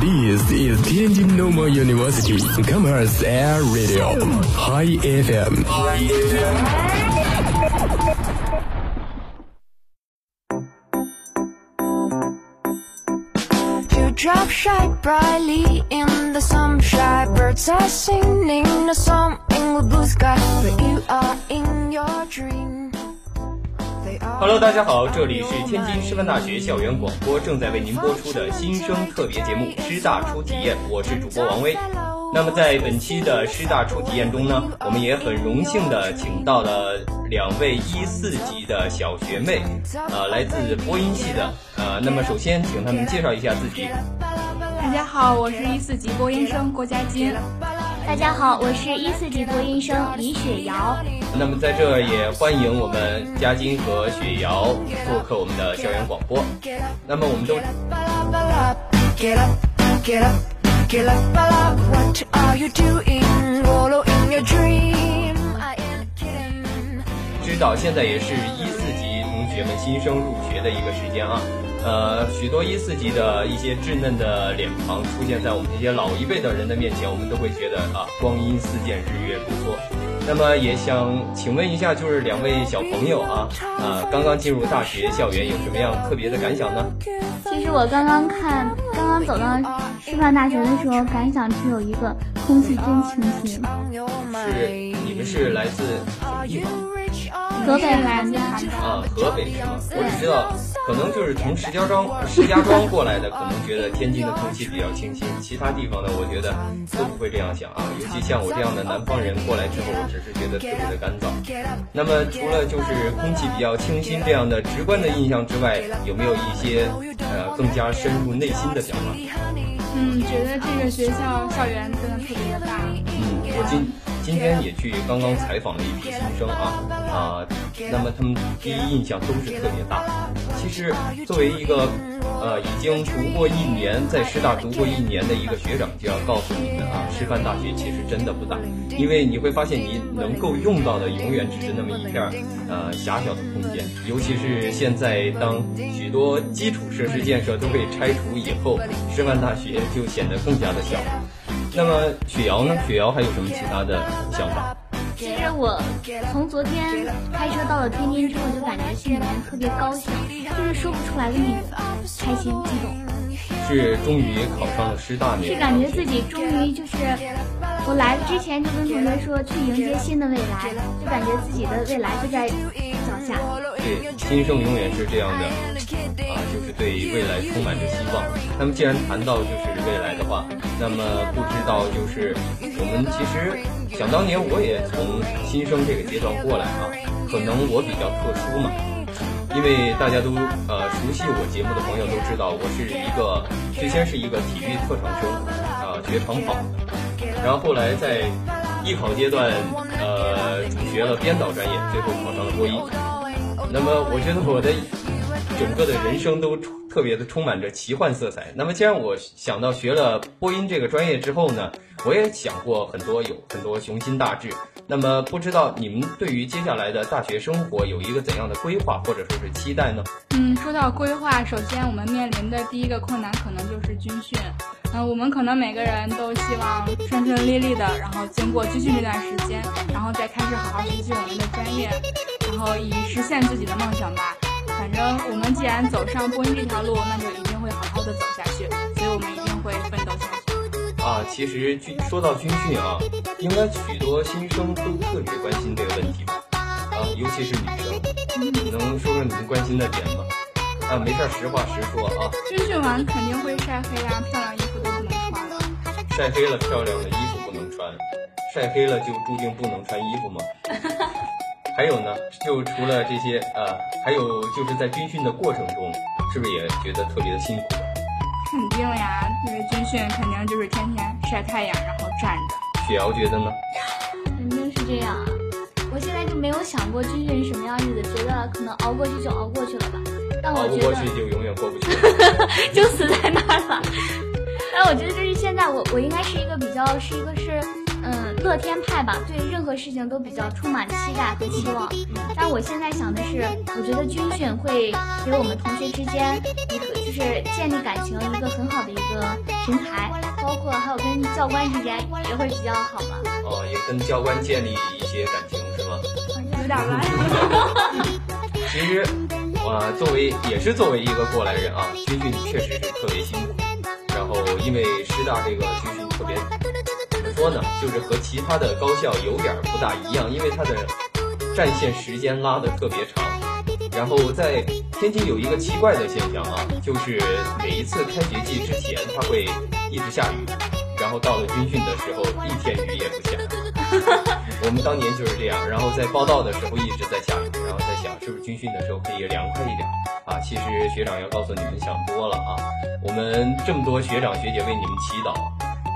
This is Tianjin Normal University Commerce Air Radio High FM。You drop shine brightly in the sunshine. Birds are singing a song in the blue sky, but you are in your dream. Hello，大家好，这里是天津师范大学校园广播正在为您播出的新生特别节目《师大初体验》，我是主播王威。那么在本期的师大初体验中呢，我们也很荣幸的请到了两位一四级的小学妹，呃，来自播音系的，呃，那么首先请她们介绍一下自己。大家好，我是一四级播音生郭佳金。大家好，我是一四级播音生李雪瑶。那么在这也欢迎我们佳金和雪瑶做客我们的校园广播。那么我们都.知道现在也是一四级同学们新生入学的一个时间啊，呃，许多一四级的一些稚嫩的脸庞出现在我们这些老一辈的人的面前，我们都会觉得啊，光阴似箭，日月如梭。那么也想请问一下，就是两位小朋友啊，啊，刚刚进入大学校园，有什么样特别的感想呢？其实我刚刚看，刚刚走到师范大学的时候，感想只有一个：空气真清新。是你们是来自什么地方？河北来的啊，河北是吗？我只知道，可能就是从石家庄、石家庄过来的，可能觉得天津的空气比较清新，其他地方呢，我觉得都不会这样想啊。尤其像我这样的南方人过来之后，我只是觉得特别的干燥。那么除了就是空气比较清新这样的直观的印象之外，有没有一些呃更加深入内心的想法？嗯，觉得这个学校校园真的特别的大。嗯，我今今天也去刚刚采访了一批新生啊啊，那么他们第一印象都是特别大。其实作为一个呃已经读过一年，在师大读过一年的一个学长，就要告诉你们啊，师范大学其实真的不大，因为你会发现你能够用到的永远只是那么一片儿呃狭小的空间，尤其是现在当许多基础设施建设都被拆除以后，师范大学就显得更加的小。那么雪瑶呢？雪瑶还有什么其他的想法？其实我从昨天开车到了天津之后，就感觉心里面特别高兴，就是说不出来的那种开心激动，是终于考上了师大那是感觉自己终于就是我来之前就跟同学说去迎接新的未来，就感觉自己的未来就在脚下。对，新生永远是这样的啊，就是对未来充满着希望。那么既然谈到就是未来的话，那么不知道就是我们其实想当年我也从新生这个阶段过来啊，可能我比较特殊嘛，因为大家都呃熟悉我节目的朋友都知道，我是一个最先是一个体育特长生啊，学长跑，然后后来在艺考阶段呃主学了编导专业，最后考上了播音。那么我觉得我的整个的人生都特别的充满着奇幻色彩。那么既然我想到学了播音这个专业之后呢，我也想过很多有很多雄心大志。那么不知道你们对于接下来的大学生活有一个怎样的规划或者说是期待呢？嗯，说到规划，首先我们面临的第一个困难可能就是军训。嗯，我们可能每个人都希望顺顺利利的，然后经过军训这段时间，然后再开始好好学习我们的专业，然后以实现自己的梦想吧。反正我们既然走上播音这条路，那就一定会好好的走下去，所以我们一定会奋斗下去。啊，其实军说到军训啊，应该许多新生都特别关心这个问题吧？啊，尤其是女生，能说说你们关心的点吗？啊，没事儿，实话实说啊。军训完肯定会晒黑啊，漂亮衣服都不能穿了。晒黑了，漂亮的衣服不能穿，晒黑了就注定不能穿衣服吗？还有呢，就除了这些，呃，还有就是在军训的过程中，是不是也觉得特别的辛苦？肯定呀，因为军训肯定就是天天晒太阳，然后站着。雪瑶觉得呢？肯定是这样啊！我现在就没有想过军训是什么样子的，觉得可能熬过去就熬过去了吧。但我觉得熬不过去就永远过不去。就死在那儿了。但我觉得就是现在我我应该是一个比较是一个是嗯乐天派吧，对任何事情都比较充满期待和期望。但我现在想的是，我觉得军训会给我们同学之间一个就是建立感情一个很好的一个平台，包括还有跟教官之间也会比较好嘛。哦，也跟教官建立一些感情是吗？有点乱。其实，我作为也是作为一个过来人啊，军训确实是特别辛苦。然后因为师大这个军训特别说呢，就是和其他的高校有点不大一样，因为它的战线时间拉的特别长。然后在天津有一个奇怪的现象啊，就是每一次开学季之前，它会一直下雨，然后到了军训的时候，一天雨也不下。我们当年就是这样，然后在报道的时候一直在下雨，然后在想是不是军训的时候可以凉快一点啊？其实学长要告诉你们想多了啊，我们这么多学长学姐为你们祈祷，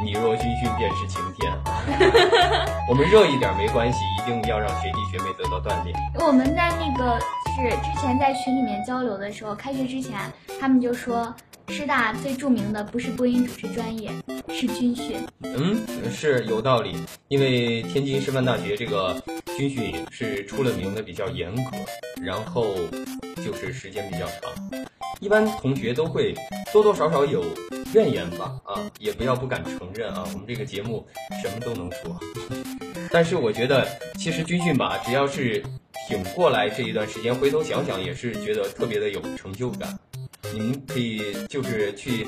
你若军训便是晴天啊。我们热一点没关系，一定要让学弟学妹得到锻炼。我们在那个是之前在群里面交流的时候，开学之前他们就说。师大最著名的不是播音主持专业，是军训。嗯，是有道理，因为天津师范大学这个军训是出了名的比较严格，然后就是时间比较长，一般同学都会多多少少有怨言吧？啊，也不要不敢承认啊，我们这个节目什么都能说。但是我觉得，其实军训吧，只要是挺过来这一段时间，回头想想也是觉得特别的有成就感。您可以就是去，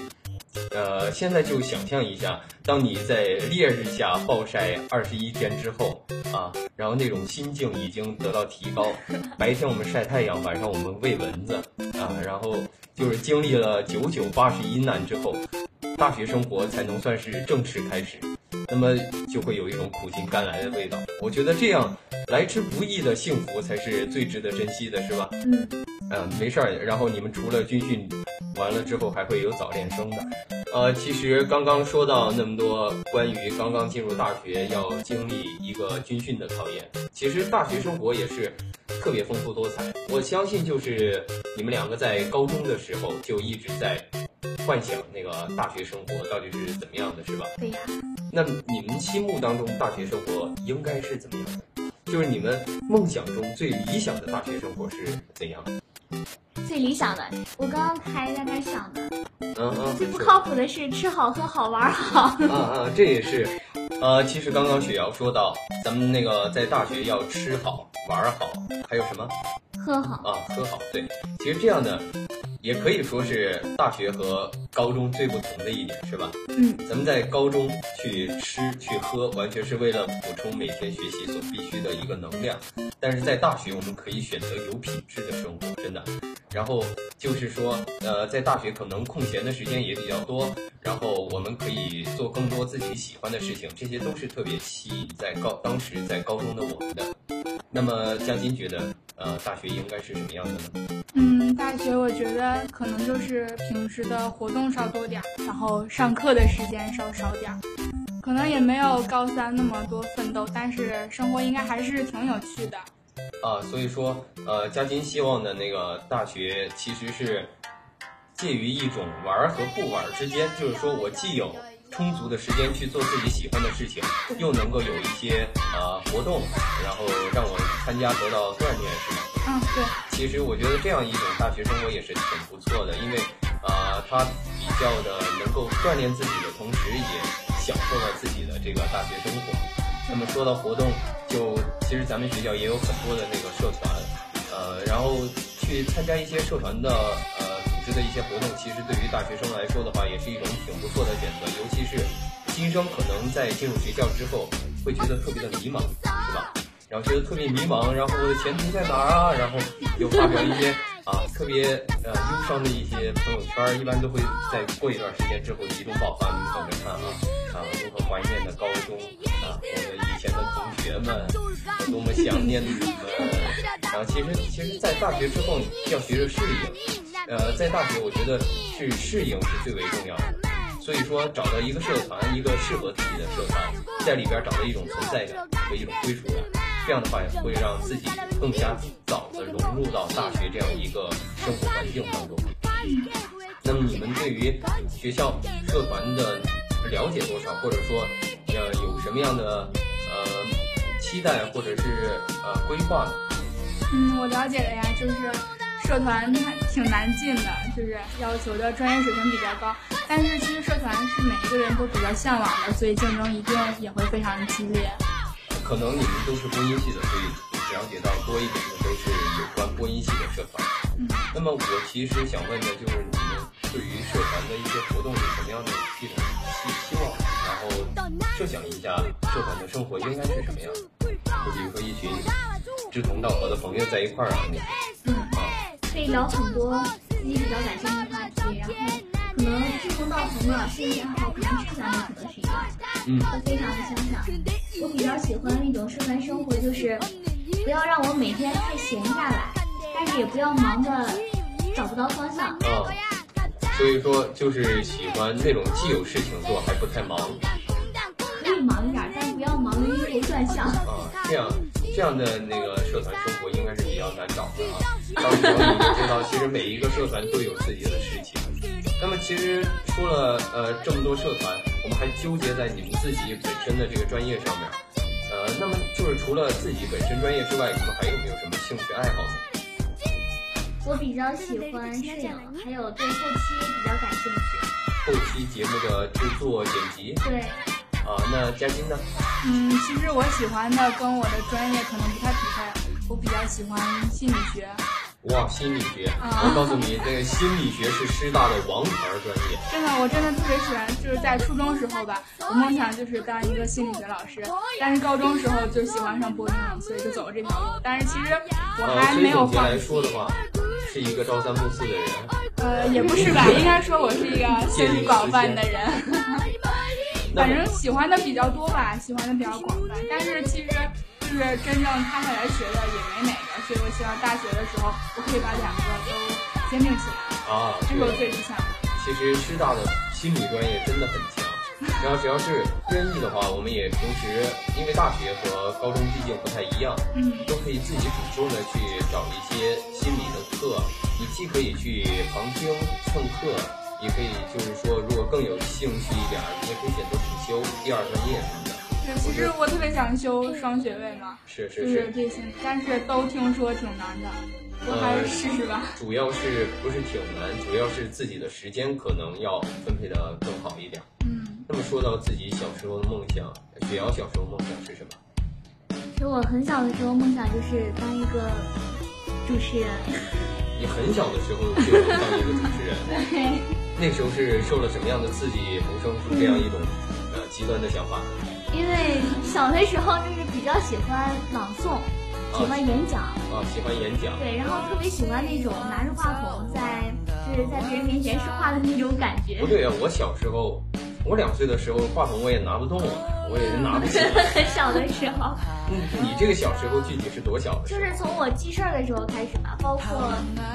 呃，现在就想象一下，当你在烈日下暴晒二十一天之后啊，然后那种心境已经得到提高。白天我们晒太阳，晚上我们喂蚊子啊，然后就是经历了九九八十一难之后，大学生活才能算是正式开始。那么就会有一种苦尽甘来的味道。我觉得这样来之不易的幸福才是最值得珍惜的，是吧？嗯。嗯，没事儿。然后你们除了军训完了之后，还会有早恋生的。呃，其实刚刚说到那么多关于刚刚进入大学要经历一个军训的考验，其实大学生活也是特别丰富多彩。我相信就是你们两个在高中的时候就一直在幻想那个大学生活到底是怎么样的，是吧？对呀。那你们心目当中大学生活应该是怎么样的？就是你们梦想中最理想的大学生活是怎样的？最理想的，我刚刚还在那想呢。嗯嗯。最不靠谱的是吃好喝好玩好。嗯嗯，这也是。呃，其实刚刚雪瑶说到，咱们那个在大学要吃好玩好，还有什么？喝好。啊，喝好。对，其实这样的。也可以说是大学和高中最不同的一点，是吧？嗯，咱们在高中去吃去喝，完全是为了补充每天学习所必须的一个能量。但是在大学，我们可以选择有品质的生活，真的。然后就是说，呃，在大学可能空闲的时间也比较多，然后我们可以做更多自己喜欢的事情，这些都是特别吸引在高当时在高中的我们的。那么嘉欣觉得，呃，大学应该是什么样的呢？嗯，大学我觉得可能就是平时的活动稍多点儿，然后上课的时间稍少点儿，可能也没有高三那么多奋斗，但是生活应该还是挺有趣的。啊，所以说，呃，嘉金希望的那个大学其实是介于一种玩和不玩之间，就是说我既有。充足的时间去做自己喜欢的事情，又能够有一些呃活动，然后让我参加得到锻炼，是吗？嗯，对。其实我觉得这样一种大学生活也是挺不错的，因为啊，它比较的能够锻炼自己的同时，也享受了自己的这个大学生活。那么说到活动，就其实咱们学校也有很多的那个社团，呃，然后去参加一些社团的呃组。织的一些活动，其实对于大学生来说的话，也是一种挺不错的选择。尤其是新生，可能在进入学校之后，会觉得特别的迷茫，是吧？然后觉得特别迷茫，然后我的前途在哪儿啊？然后又发表一些啊特别呃忧伤的一些朋友圈，一般都会在过一段时间之后集中爆发。你们等着看啊啊！如何怀念的高中啊，我们以前的同学们，多么想念你们！然后其实其实，在大学之后要学着适应。呃，在大学，我觉得是适应是最为重要的。所以说，找到一个社团，一个适合自己的社团，在里边找到一种存在感和一种归属感，这样的话会让自己更加早的融入到大学这样一个生活环境当中。那么，你们对于学校社团的了解多少，或者说，呃，有什么样的呃期待或者是呃规划呢？嗯，我了解的呀，就是社团它挺难进的，就是要求的专业水平比较高。但是其实社团是每一个人都比较向往的，所以竞争一定也会非常激烈。可能你们都是播音系的，所以了解到多一点的都是有关播音系的社团。嗯，那么我其实想问的就是你们对于社团的一些活动有什么样的一种期期望？然后设想一下社团的生活应该是什么样？就比如说一群志同道合的朋友在一块儿啊，那嗯，啊，可以聊很多自己比较感兴趣的话题，然后可能志同道合的兴趣爱好可能吃饭的可能是一样的，嗯都非常的相像。我比较喜欢那种社团生活，就是不要让我每天太闲下来，但是也不要忙的找不到方向。啊，所以说就是喜欢那种既有事情做还不太忙可以忙一点，但不要忙得晕头转向。啊，这样这样的那个社团生活应该是比较难找的啊。到时候你就知道，其实每一个社团都有自己的事情。那么其实说了呃这么多社团，我们还纠结在你们自己本身的这个专业上面。呃，那么就是除了自己本身专业之外，你们还有没有什么兴趣爱好呢？我比较喜欢摄影，还有对后期比较感兴趣。后期节目的制作、剪辑对，啊，那嘉欣呢？嗯，其实我喜欢的跟我的专业可能不太匹配，我比较喜欢心理学。哇，心理学！啊我告诉你，这个心理学是师大的王牌专业。真的，我真的特别喜欢，就是在初中时候吧，我梦想就是当一个心理学老师。但是高中时候就喜欢上播音了，所以就走了这条路。但是其实我还没有放弃。说的话，是一个朝三暮四的人。呃，也不是吧，应该说我是一个兴趣广泛的人。反正喜欢的比较多吧，喜欢的比较广泛。但是其实就是真正踏下来学的也没哪个，所以我希望大学的时候我可以把两个都兼并起来，啊，这是我，最理想的。其实师大的心理专业真的很强。然后只要是愿意的话，我们也平时，因为大学和高中毕竟不太一样，嗯，都可以自己主动的去找一些心理的课。你既可以去旁听蹭课，也可以就是说，如果更有兴趣一点，你也可以选择辅修第二专业什么的。对，其实我特别想修双学位嘛，是就是是这些，但是都听说挺难的，我还是试试吧。主要是不是挺难，主要是自己的时间可能要分配的更好一点。嗯，那么说到自己小时候的梦想，雪瑶小时候梦想是什么？其实我很小的时候梦想就是当一个主持人。你很小的时候就想当一个主持人，对，那时候是受了什么样的刺激，萌生出这样一种呃极端的想法？因为小的时候就是比较喜欢朗诵，喜欢演讲，啊，喜欢演讲。对，然后特别喜欢那种拿着话筒在就是在别人面前说话的那种感觉不。对啊，我小时候，我两岁的时候话筒我也拿不动啊，我也拿不起。很 小的时候，嗯，你这个小时候具体是多小的？就是从我记事儿的时候开始吧，包括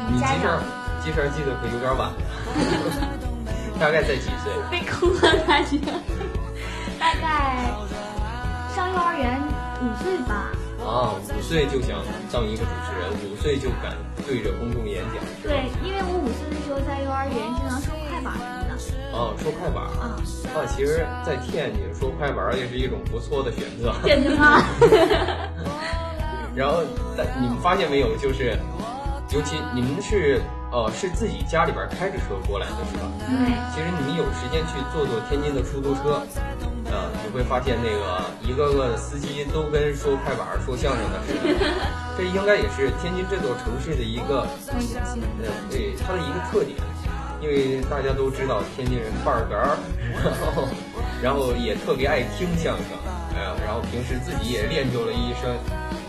你记事儿嗯家长，记事儿记得可有点晚了，大概在几岁？被坑了感觉，大概上幼儿园五岁吧。啊，五岁就想当一个主持人，五岁就敢对着公众演讲，对，因为我五岁的时候在幼儿园经常说快板什么的。啊，说快板啊，啊，其实，在天津说快板也是一种不错的选择。真的吗？然后，但你们发现没有，就是，尤其你们是呃是自己家里边开着车过来的是吧？对，其实你们有时间去坐坐天津的出租车，啊，你会发现那个一个个的司机都跟说快板、说相声的似的。这应该也是天津这座城市的一个对它的一个特点，因为大家都知道天津人半儿哏儿，然后然后也特别爱听相声，哎呀，然后平时自己也练就了一身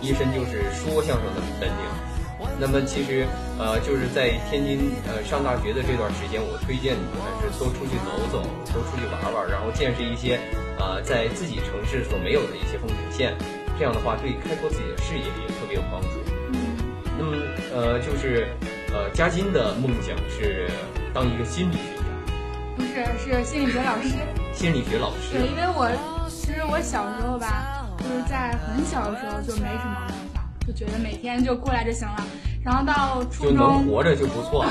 一身就是说相声的本领。那么其实呃就是在天津呃上大学的这段时间，我推荐你们还是多出去走走，多出去玩玩，然后见识一些呃在自己城市所没有的一些风景线。这样的话，对开拓自己的视野也特别有帮助。那么呃，就是呃，嘉欣的梦想是当一个心理学家，不是，是心理学老师。心理学老师对，因为我其实我小时候吧，就是在很小的时候就没什么就觉得每天就过来就行了。然后到初就能中，活着就不错了。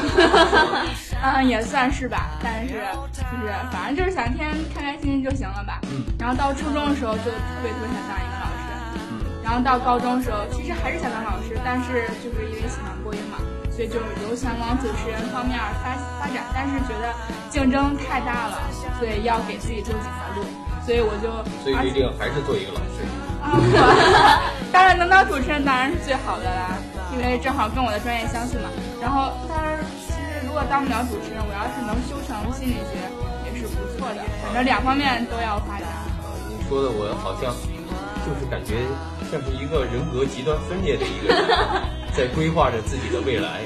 嗯，也算是吧，但是就是反正就是想天天开开心心就行了吧。嗯然后到初中的时候就特别特别想当一个老师，然后到高中时候，其实还是想当老师，但是就是因为喜欢播音嘛，所以就有想往主持人方面发发展，但是觉得竞争太大了，所以要给自己做几条路，所以我就所以决定还是做一个老师。当然能当主持人当然是最好的啦，因为正好跟我的专业相似嘛。然后，当然其实如果当不了主持人，我要是能修成心理学也是不错的，反正两方面都要发展。你说的我好像就是感觉像是一个人格极端分裂的一个人，在规划着自己的未来。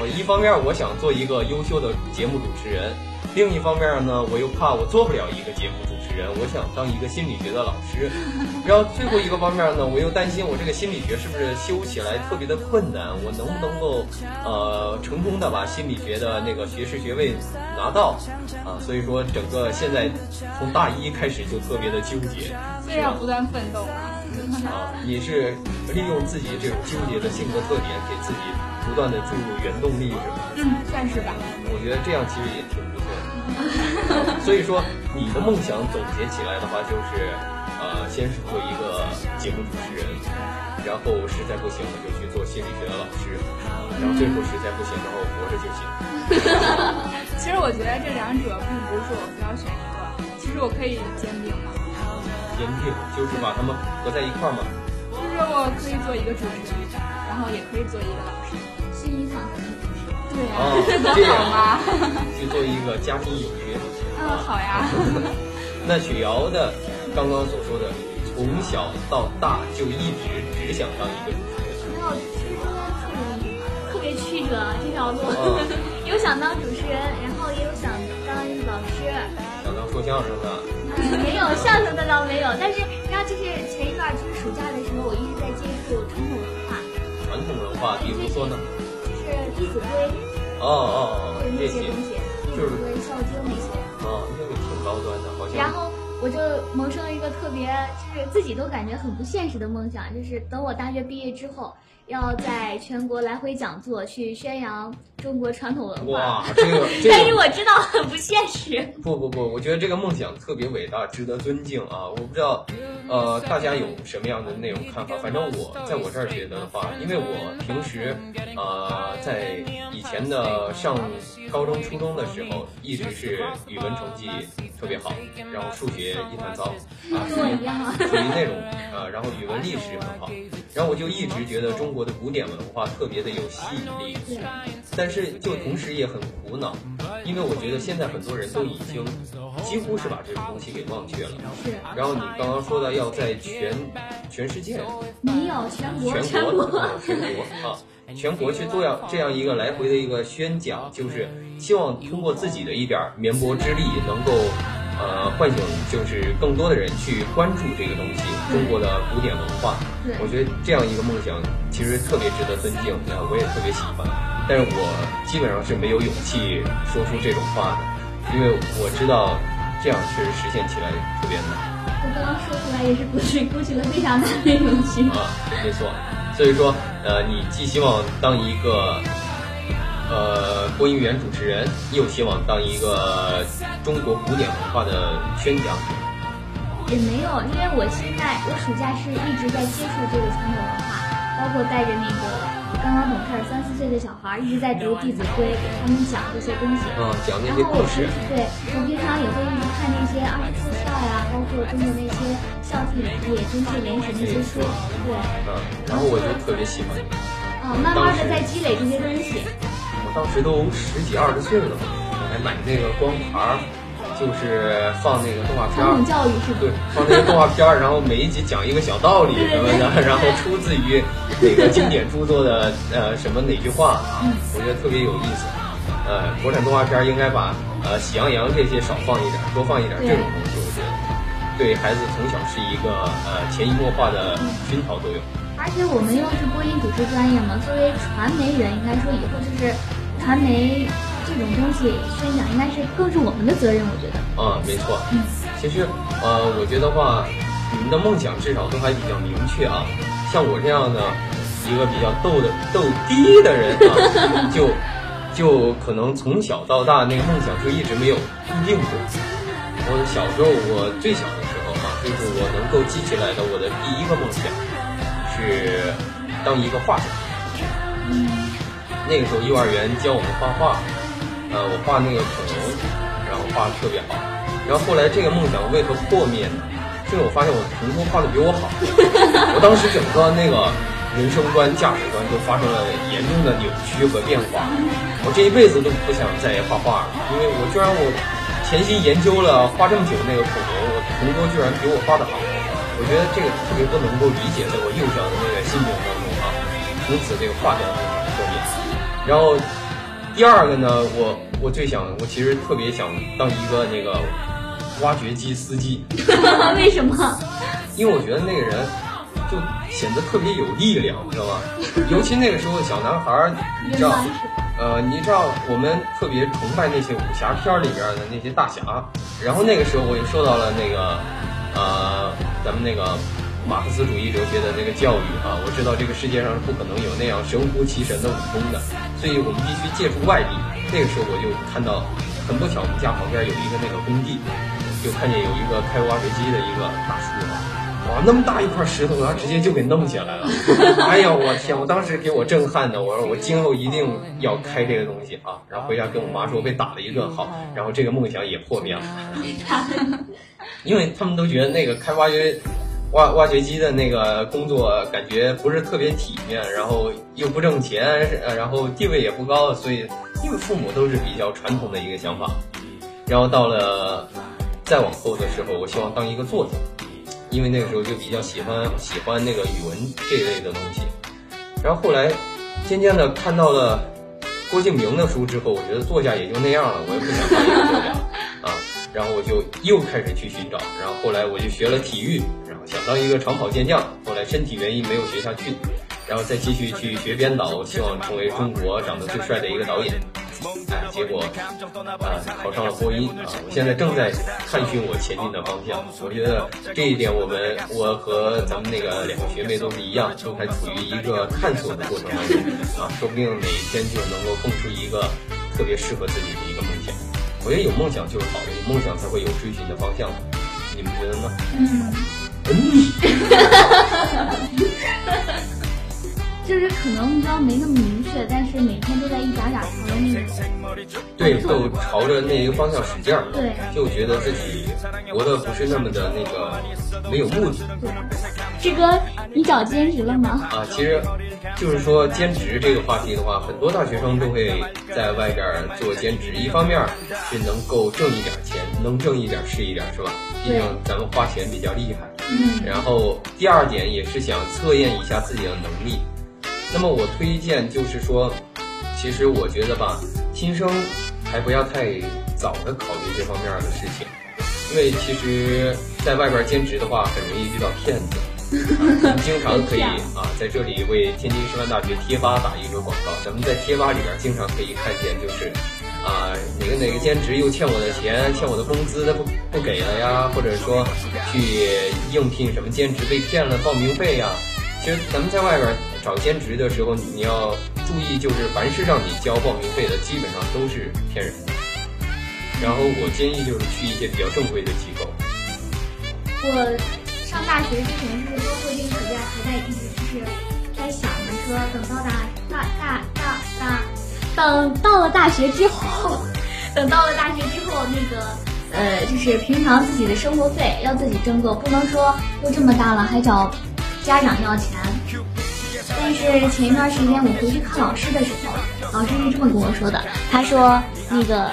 我一方面我想做一个优秀的节目主持人，另一方面呢，我又怕我做不了一个节目主持人，我想当一个心理学的老师。然后最后一个方面呢，我又担心我这个心理学是不是修起来特别的困难，我能不能够呃成功的把心理学的那个学士学位拿到啊？所以说整个现在从大一开始就特别的纠结。所以要不断奋斗啊！啊，你是利用自己这种纠结的性格特点，给自己不断的注入原动力，是吧？嗯，算是吧。我觉得这样其实也挺。所以说，你的梦想总结起来的话，就是呃，先是做一个节目主持人，然后实在不行了就去做心理学的老师，然后最后实在不行的话，我活着就行。其实我觉得这两者并不是说我非要选一个，其实我可以兼并嘛。兼并就是把它们合在一块儿嘛。就是我可以做一个主持人，然后也可以做一个老师。心理访谈主持人。对呀、哦，这样好吗！去做一个家庭有约。嗯，好呀。那雪瑶的刚刚所说的，从小到大就一直只想当一个主持人。没有，其实特别特别曲折这条路嗯，有想当主持人，然后也有想当老师，想当说相声的，嗯，没有相声的倒没有，但是然后就是前一段就是暑假的时候，我一直在接触传统文化，传统文化，比如说呢？就是《弟子规》哦哦哦，就是那这些些东西，《弟子规》《孝经》那些。那个挺高端的，好像。然后我就萌生了一个特别，就是自己都感觉很不现实的梦想，就是等我大学毕业之后，要在全国来回讲座，去宣扬中国传统文化哇。这个这个但是我知道很不现实。不不不，我觉得这个梦想特别伟大，值得尊敬啊！我不知道，呃，大家有什么样的那种看法？反正我在我这儿觉得的话，因为我平时，呃，在以前的上高中、初中的时候，一直是语文成绩特别好，然后数学一团糟，啊，跟我一样啊。属于那种啊，然后语文历史很好，然后我就一直觉得中国的古典文化特别的有吸引力，对，但是就同时也很苦恼，因为我觉得现在很多人都已经几乎是把这种东西给忘却了。是然后你刚刚说的要在全全世界、没有全国全全国、啊全国啊，全国去做样这样一个来回的一个宣讲，就是希望通过自己的一点儿绵薄之力，能够呃唤醒就是更多的人去关注这个东西，中国的古典文化。我觉得这样一个梦想其实特别值得尊敬，啊，我也特别喜欢，但是我基本上是没有勇气说出这种话的，因为我知道这样确实实现起来特别难。我刚刚说出来也是鼓起鼓起了非常大的勇气。啊，没错。所以说，呃，你既希望当一个呃播音员主持人，又希望当一个中国古典文化的宣讲者。也没有，因为我现在我暑假是一直在接触这个传统文化，包括带着那个刚刚懂事儿三四岁的小孩一直在读《弟子规》，给他们讲这些东西。嗯，讲那然后我平些故事。对我平常也会一直看那些二十四孝呀，包括中国那些孝悌礼义、忠信廉耻那些书，对，嗯，然后我就特别喜欢。啊，慢慢的在积累这些东西。我当时都十几二十岁了，我还买那个光盘儿，就是放那个动画片儿。教育是吧？对，放那个动画片儿，然后每一集讲一个小道理什么的，然后出自于哪个经典著作的呃什么哪句话啊，我觉得特别有意思。呃，国产动画片儿应该把呃喜羊羊这些少放一点儿，多放一点儿这种东西，我觉得对孩子从小是一个呃潜移默化的熏陶作用。而且我们又是播音主持专业嘛，作为传媒人，应该说以后就是传媒这种东西宣讲，应该是更是我们的责任，我觉得。啊，没错。其实，呃，我觉得话，你们的梦想至少都还比较明确啊。像我这样的一个比较逗的逗逼的人啊，就就可能从小到大那个梦想就一直没有固定过。我小时候，我最小的时候啊，就是我能够记起来的我的第一个梦想，是当一个画家。那个时候幼儿园教我们画画，呃，我画那个恐龙，然后画的特别好。然后后来这个梦想为何破灭呢？就是我发现我同桌画的比我好，我当时整个那个人生观、价值观都发生了严重的扭曲和变化。我这一辈子都不想再画画了，因为我居然我潜心研究了画这么久那个恐龙，我同桌居然比我画的好，我觉得这个特别不能够理解，在我幼小的那个心灵当中啊，从此这个画家梦想破灭。然后第二个呢，我我最想，我其实特别想当一个那个挖掘机司机，为什么？因为我觉得那个人就显得特别有力量，你知道吗？尤其那个时候小男孩儿，你知道，呃，你知道我们特别崇拜那些武侠片儿里边的那些大侠，然后那个时候我就受到了那个呃咱们那个马克思主义哲学的那个教育啊，我知道这个世界上是不可能有那样神乎其神的武功的，所以我们必须借助外力。那个时候我就看到，很不巧，我们家旁边有一个那个工地，就看见有一个开挖掘机的一个大叔啊，哇，那么大一块石头，然后直接就给弄起来了。哎呀，我天！我当时给我震撼的，我说我今后一定要开这个东西啊。然后回家跟我妈说，被打了一顿，好，然后这个梦想也破灭了。因为他们都觉得那个开挖掘挖挖掘机的那个工作感觉不是特别体面，然后又不挣钱，然后地位也不高，所以因为父母都是比较传统的一个想法。然后到了再往后的时候，我希望当一个作者，因为那个时候就比较喜欢喜欢那个语文这一类的东西。然后后来渐渐的看到了郭敬明的书之后，我觉得作家也就那样了，我也不想当一个作家。然后我就又开始去寻找，然后后来我就学了体育，然后想当一个长跑健将，后来身体原因没有学下去，然后再继续去学编导，希望成为中国长得最帅的一个导演。哎，结果啊考上了播音啊，我现在正在探寻我前进的方向。我觉得这一点，我们我和咱们那个两个学妹都是一样，都还处于一个探索的过程当中啊，说不定哪一天就能够蹦出一个特别适合自己的。我觉得有梦想就是好的，有梦想才会有追寻的方向。你们觉得呢？嗯，嗯，就是可能目标没那么明确，但是每天都在一点点朝着那个。对，都朝着那一个方向使劲儿。对就觉得自己活的不是那么的那个没有目的志哥，你找兼职了吗？啊。其实，就是说兼职这个话题的话，很多大学生都会在外边做兼职，一方面是能够挣一点钱，能挣一点是一点，是吧？毕竟咱们花钱比较厉害。嗯，然后第二点也是想测验一下自己的能力。那么我推荐就是说，其实我觉得吧，新生还不要太早的考虑这方面的事情，因为其实在外边兼职的话，很容易遇到骗子。啊咱们经常可以啊，在这里为天津师范大学贴吧打一个广告。咱们在贴吧里边经常可以看见，就是啊，哪个哪个兼职又欠我的钱，欠我的工资，他不不给了呀，或者说去应聘什么兼职被骗了报名费呀。其实咱们在外边找兼职的时候，你要注意，就是凡是让你交报名费的，基本上都是骗人的。然后我建议就是去一些比较正规的机构。我上大学之前就是包括这个暑假还在一直就是在想着说，等到大大大大大，等到了大学之后，等到了大学之后，那个呃，就是平常自己的生活费要自己挣够，不能说都这么大了还找家长要钱。但是前一段时间我回去看老师的时候，老师是这么跟我说的，他说那个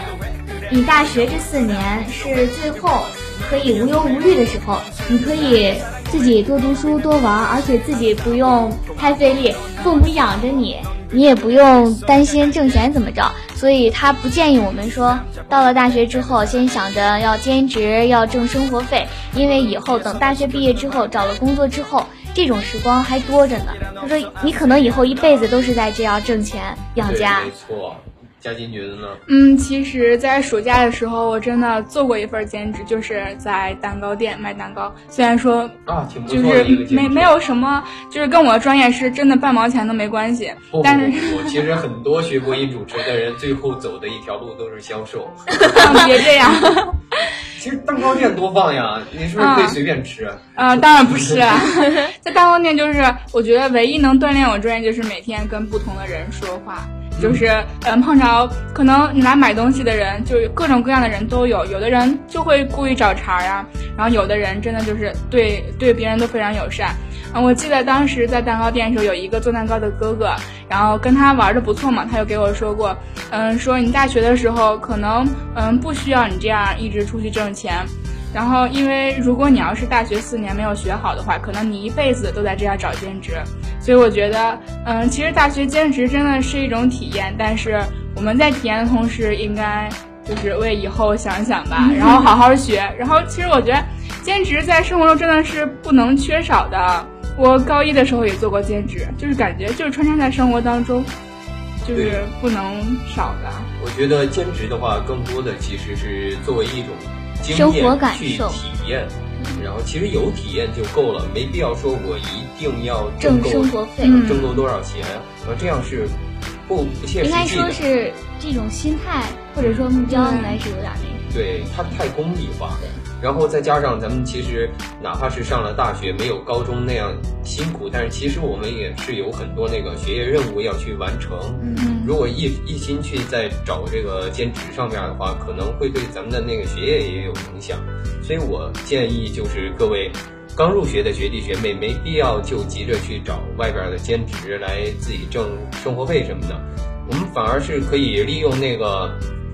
你大学这四年是最后可以无忧无虑的时候，你可以自己多读书多玩，而且自己不用太费力，父母养着你，你也不用担心挣钱怎么着。所以他不建议我们说，到了大学之后先想着要兼职要挣生活费，因为以后等大学毕业之后找了工作之后，这种时光还多着呢。他说你可能以后一辈子都是在这样挣钱养，家。嘉欣觉得呢？嗯，其实，在暑假的时候，我真的做过一份兼职，就是在蛋糕店卖蛋糕。虽然说啊，挺不就是错的没没有什么，就是跟我的专业是真的半毛钱都没关系但是不不，其实很多学播音主持的人，最后走的一条路都是销售。别这样。其实蛋糕店多棒呀，你是不是可以随便吃？啊，当然不是啊，在蛋糕店就是我觉得唯一能锻炼我专业就是每天跟不同的人说话。就是嗯，碰着可能你来买东西的人，就各种各样的人都有，有的人就会故意找茬呀，然后有的人真的就是对对别人都非常友善。嗯，我记得当时在蛋糕店的时候，有一个做蛋糕的哥哥，然后跟他玩的不错嘛，他就给我说过，嗯，说你大学的时候可能嗯不需要你这样一直出去挣钱。然后，因为如果你要是大学四年没有学好的话，可能你一辈子都在这样找兼职。所以我觉得，嗯，其实大学兼职真的是一种体验，但是我们在体验的同时，应该就是为以后想想吧，然后好好学。然后，其实我觉得兼职在生活中真的是不能缺少的。我高一的时候也做过兼职，就是感觉就是穿插在生活当中，就是不能少的。我觉得兼职的话，更多的其实是作为一种。生活感受，体验，然后其实有体验就够了，没必要说我一定要挣生活费，挣够多少钱，呃，这样是不不切实际的。应该说是这种心态或者说目标，应该是有点那个。对，它太功利化。然后再加上咱们其实哪怕是上了大学，没有高中那样辛苦，但是其实我们也是有很多那个学业任务要去完成。嗯，如果一一心去在找这个兼职上面的话，可能会对咱们的那个学业也有影响。所以我建议就是各位刚入学的学弟学妹，没必要就急着去找外边的兼职来自己挣生活费什么的。我们反而是可以利用那个。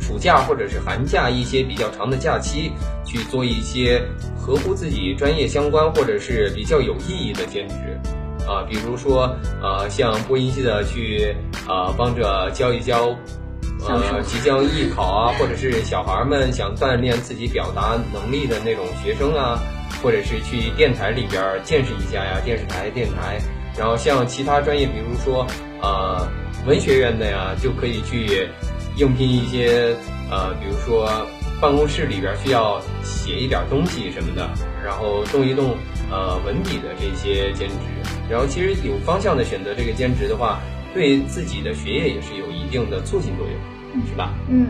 暑假或者是寒假一些比较长的假期，去做一些合乎自己专业相关或者是比较有意义的兼职，啊，比如说呃像播音系的去啊帮着教一教，呃即将艺考啊，或者是小孩们想锻炼自己表达能力的那种学生啊，或者是去电台里边见识一下呀，电视台、电台，然后像其他专业，比如说呃文学院的呀，就可以去。应聘一些呃，比如说办公室里边需要写一点东西什么的，然后动一动呃文笔的这些兼职，然后其实有方向的选择这个兼职的话，对自己的学业也是有一定的促进作用，是吧？嗯。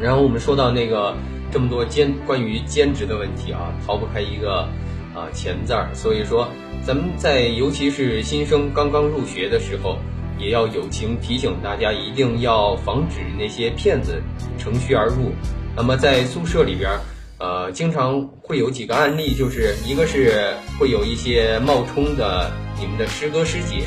然后我们说到那个这么多兼关于兼职的问题啊，逃不开一个啊钱字儿，所以说咱们在尤其是新生刚刚入学的时候。也要友情提醒大家，一定要防止那些骗子乘虚而入。那么在宿舍里边，呃，经常会有几个案例，就是一个是会有一些冒充的你们的师哥师姐，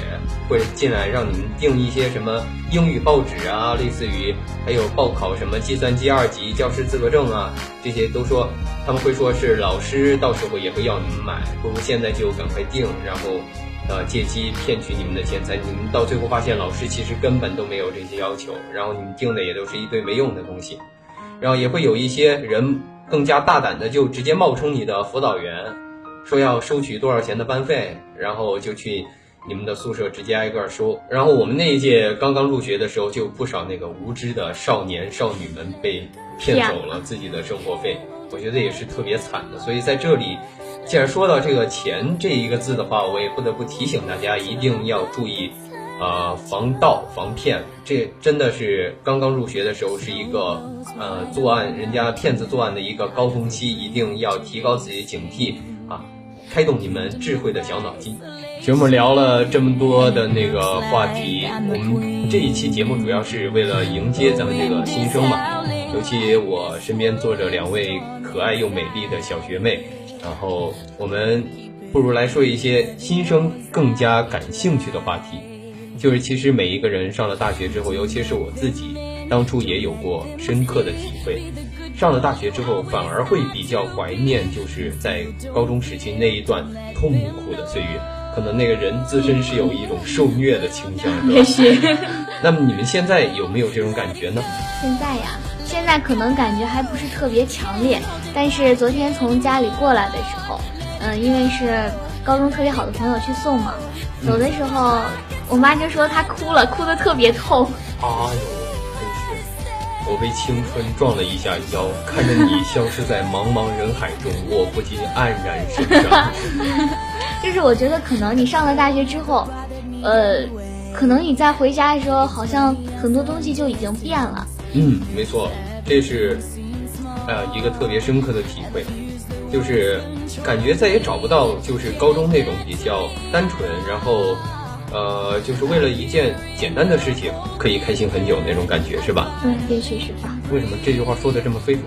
会进来让你们订一些什么英语报纸啊，类似于还有报考什么计算机二级教师资格证啊，这些都说他们会说是老师到时候也会要你们买，不如现在就赶快订，然后。呃，借机骗取你们的钱财，你们到最后发现老师其实根本都没有这些要求，然后你们订的也都是一堆没用的东西，然后也会有一些人更加大胆的就直接冒充你的辅导员，说要收取多少钱的班费，然后就去你们的宿舍直接挨个收，然后我们那一届刚刚入学的时候，就不少那个无知的少年少女们被骗走了自己的生活费，我觉得也是特别惨的，所以在这里。既然说到这个钱这一个字的话，我也不得不提醒大家一定要注意，呃，防盗防骗。这真的是刚刚入学的时候是一个呃作案人家骗子作案的一个高峰期，一定要提高自己警惕啊，开动你们智慧的小脑筋。节目聊了这么多的那个话题，我们这一期节目主要是为了迎接咱们这个新生嘛，尤其我身边坐着两位可爱又美丽的小学妹。然后我们不如来说一些新生更加感兴趣的话题，就是其实每一个人上了大学之后，尤其是我自己，当初也有过深刻的体会。上了大学之后，反而会比较怀念，就是在高中时期那一段痛苦的岁月。可能那个人自身是有一种受虐的倾向，也许。那么你们现在有没有这种感觉呢？现在呀。现在可能感觉还不是特别强烈，但是昨天从家里过来的时候，嗯，因为是高中特别好的朋友去送嘛，走的时候，我妈就说她哭了，哭得特别痛。我被青春撞了一下腰，看着你消失在茫茫人海中，我不禁黯然神伤。就是我觉得可能你上了大学之后，呃，可能你在回家的时候，好像很多东西就已经变了。嗯，没错，这是，呃一个特别深刻的体会，就是感觉再也找不到就是高中那种比较单纯，然后呃就是为了一件简单的事情可以开心很久那种感觉，是吧？嗯，也许是吧。为什么这句话说的这么非主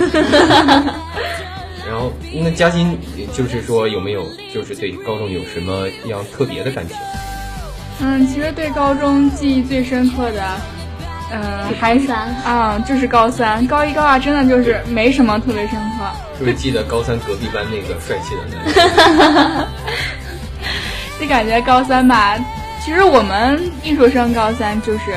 流？然后那嘉欣就是说有没有就是对高中有什么样特别的感情？嗯，其实对高中记忆最深刻的，嗯，还是三啊，就是高三、高一、高二，真的就是没什么特别深刻。是不是记得高三隔壁班那个帅气的男生？就感觉高三吧，其实我们艺术生高三就是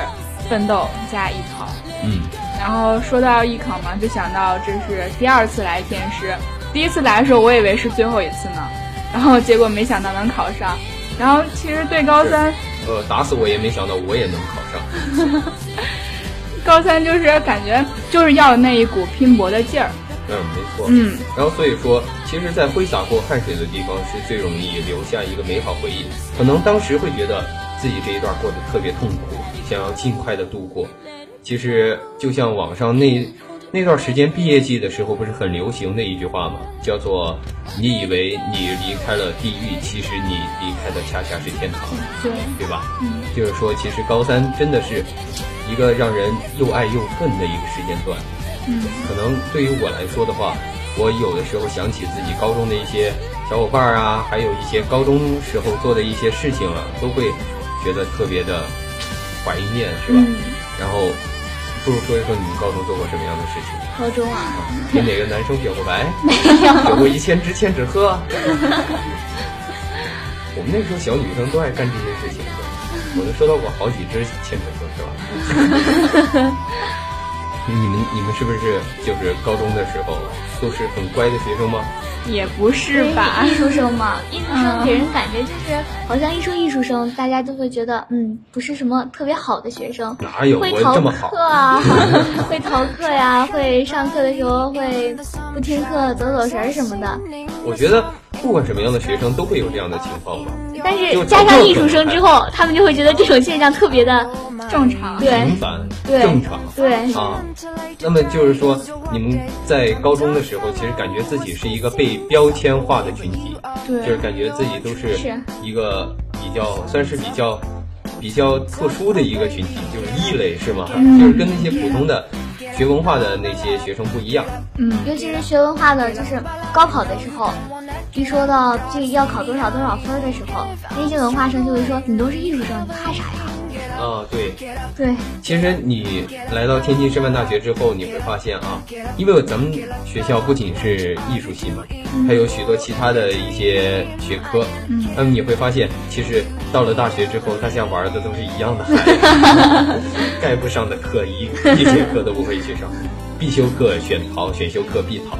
奋斗加艺考。嗯，然后说到艺考嘛，就想到这是第二次来天师。第一次来的时候，我以为是最后一次呢，然后结果没想到能考上。然后其实对高三，呃，打死我也没想到我也能考上。高三就是感觉就是要那一股拼搏的劲儿。嗯，没错。嗯，然后所以说，其实，在挥洒过汗水的地方是最容易留下一个美好回忆。可能当时会觉得自己这一段过得特别痛苦，想要尽快的度过。其实就像网上那那段时间毕业季的时候，不是很流行的一句话吗？叫做“你以为你离开了地狱，其实你离开的恰恰是天堂”，对，对吧？嗯，就是说，其实高三真的是一个让人又爱又恨的一个时间段。嗯，可能对于我来说的话，我有的时候想起自己高中的一些小伙伴啊，还有一些高中时候做的一些事情啊，都会觉得特别的怀念，是吧？嗯然后，不如说一说你们高中做过什么样的事情？高中啊，跟哪个男生表过白？没有。有过一千支千纸鹤？我们那时候小女生都爱干这些事情，我都收到过好几支千纸鹤，是吧？你们你们是不是就是高中的时候都是很乖的学生吗？也不是吧艺？术生嘛，艺术生嗯给人感觉就是好像一说艺术生，大家都会觉得嗯，不是什么特别好的学生，哪有会逃我这么好课？啊，会逃课呀，会上课的时候会不听课走走神什么的。我觉得不管什么样的学生都会有这样的情况吧，但是加上艺术生之后，他们就会觉得这种现象特别的正常。对平凡对正常。对，啊，那么就是说，你们在高中的时候，其实感觉自己是一个被标签化的群体，对就是感觉自己都是是一个比较算是比较比较特殊的一个群体，就是异类是吗？就是跟那些普通的学文化的那些学生不一样。嗯，尤其是学文化的，就是高考的时候，一说到这个要考多少多少分的时候，那些文化生就会说你都是艺术生，你怕啥呀？啊，对，对，其实你来到天津师范大学之后，你会发现啊，因为咱们学校不仅是艺术系嘛，还有许多其他的一些学科。嗯，那么你会发现，其实到了大学之后，大家玩的都是一样的嗨，该不上的课一一节课都不会去上，必修课选逃，选修课必逃。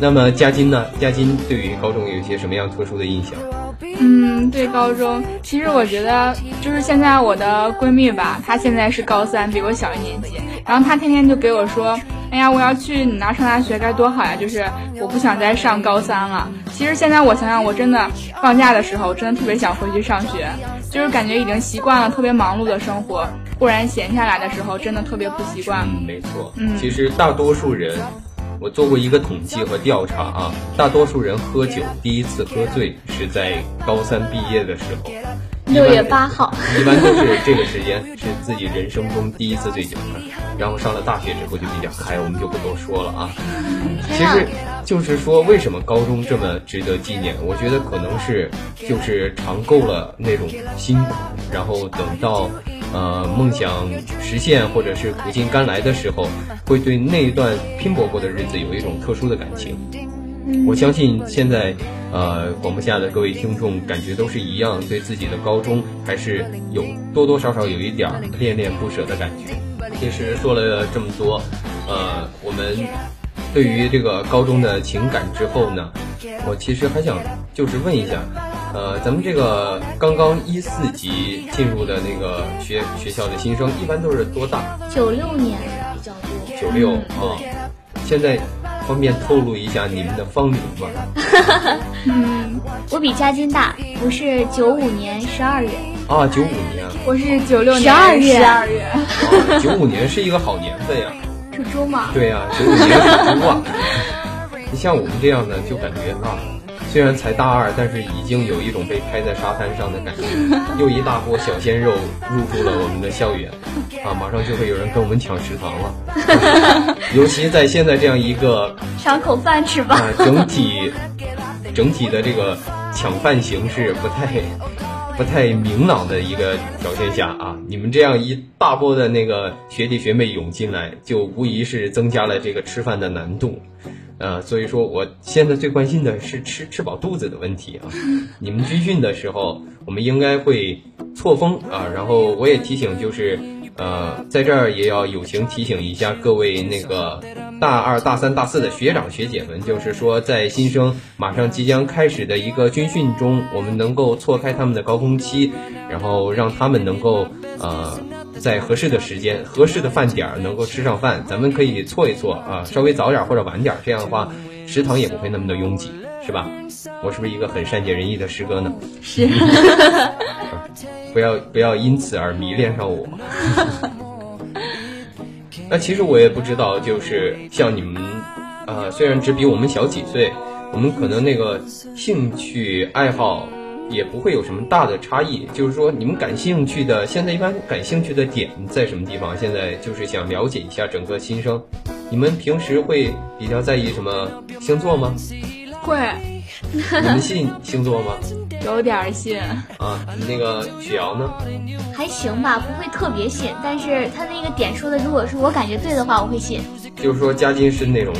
那么嘉金呢？嘉金对于高中有一些什么样特殊的印象？嗯，对高中，其实我觉得就是现在我的闺蜜吧，她现在是高三，比我小一年级，然后她天天就给我说，哎呀，我要去你那上大学该多好呀，就是我不想再上高三了。其实现在我想想，我真的放假的时候，真的特别想回去上学，就是感觉已经习惯了特别忙碌的生活，忽然闲下来的时候，真的特别不习惯。嗯，没错。嗯其实大多数人，我做过一个统计和调查啊，大多数人喝酒第一次喝醉是在高三毕业的时候，六月八号，一般都是这个时间是自己人生中第一次醉酒，然后上了大学之后就比较嗨，我们就不多说了啊。其实就是说，为什么高中这么值得纪念？我觉得可能是就是尝够了那种辛苦，然后等到呃梦想实现或者是苦尽甘来的时候，会对那一段拼搏过的日子有一种特殊的感情。我相信现在，呃，广播下的各位听众感觉都是一样，对自己的高中还是有多多少少有一点恋恋不舍的感觉。其实说了这么多，呃，我们对于这个高中的情感之后呢，我其实还想就是问一下，呃，咱们这个刚刚一四级进入的那个学学校的新生，一般都是多大？九六年比较多。九六啊。现在方便透露一下你们的芳龄吗？嗯，我比嘉金大，我是九五年十二月。啊，九五年，我是九六年12月十二月，九五年是一个好年份呀。是是猪吗？对呀、九五年是猪啊。你像我们这样的，就感觉啊，虽然才大二，但是已经有一种被拍在沙滩上的感觉。又一大波小鲜肉入驻了我们的校园，啊，马上就会有人跟我们抢食堂了。尤其在现在这样一个赏口饭吃吧。啊，整体整体的这个抢饭形势不太不太明朗的一个条件下啊，你们这样一大波的那个学弟学妹涌进来，就无疑是增加了这个吃饭的难度。呃，所以说我现在最关心的是吃吃饱肚子的问题啊。你们军训的时候，我们应该会错峰啊，然后我也提醒就是。呃，在这儿也要友情提醒一下各位那个大二、大三、大四的学长学姐们，就是说在新生马上即将开始的一个军训中，我们能够错开他们的高峰期，然后让他们能够呃在合适的时间、合适的饭点儿能够吃上饭，咱们可以错一错啊，稍微早点或者晚点，这样的话食堂也不会那么的拥挤，是吧？我是不是一个很善解人意的师哥呢？是，不要不要因此而迷恋上我。那其实我也不知道，就是像你们，呃，虽然只比我们小几岁，我们可能那个兴趣爱好也不会有什么大的差异。就是说，你们感兴趣的，现在一般感兴趣的点在什么地方？现在就是想了解一下整个新生。你们平时会比较在意什么星座吗？会你们信星座吗？有点信。啊，那个雪瑶呢？还行吧，不会特别信，但是他那个点说的，如果是我感觉对的话，我会信。就是说嘉金是那种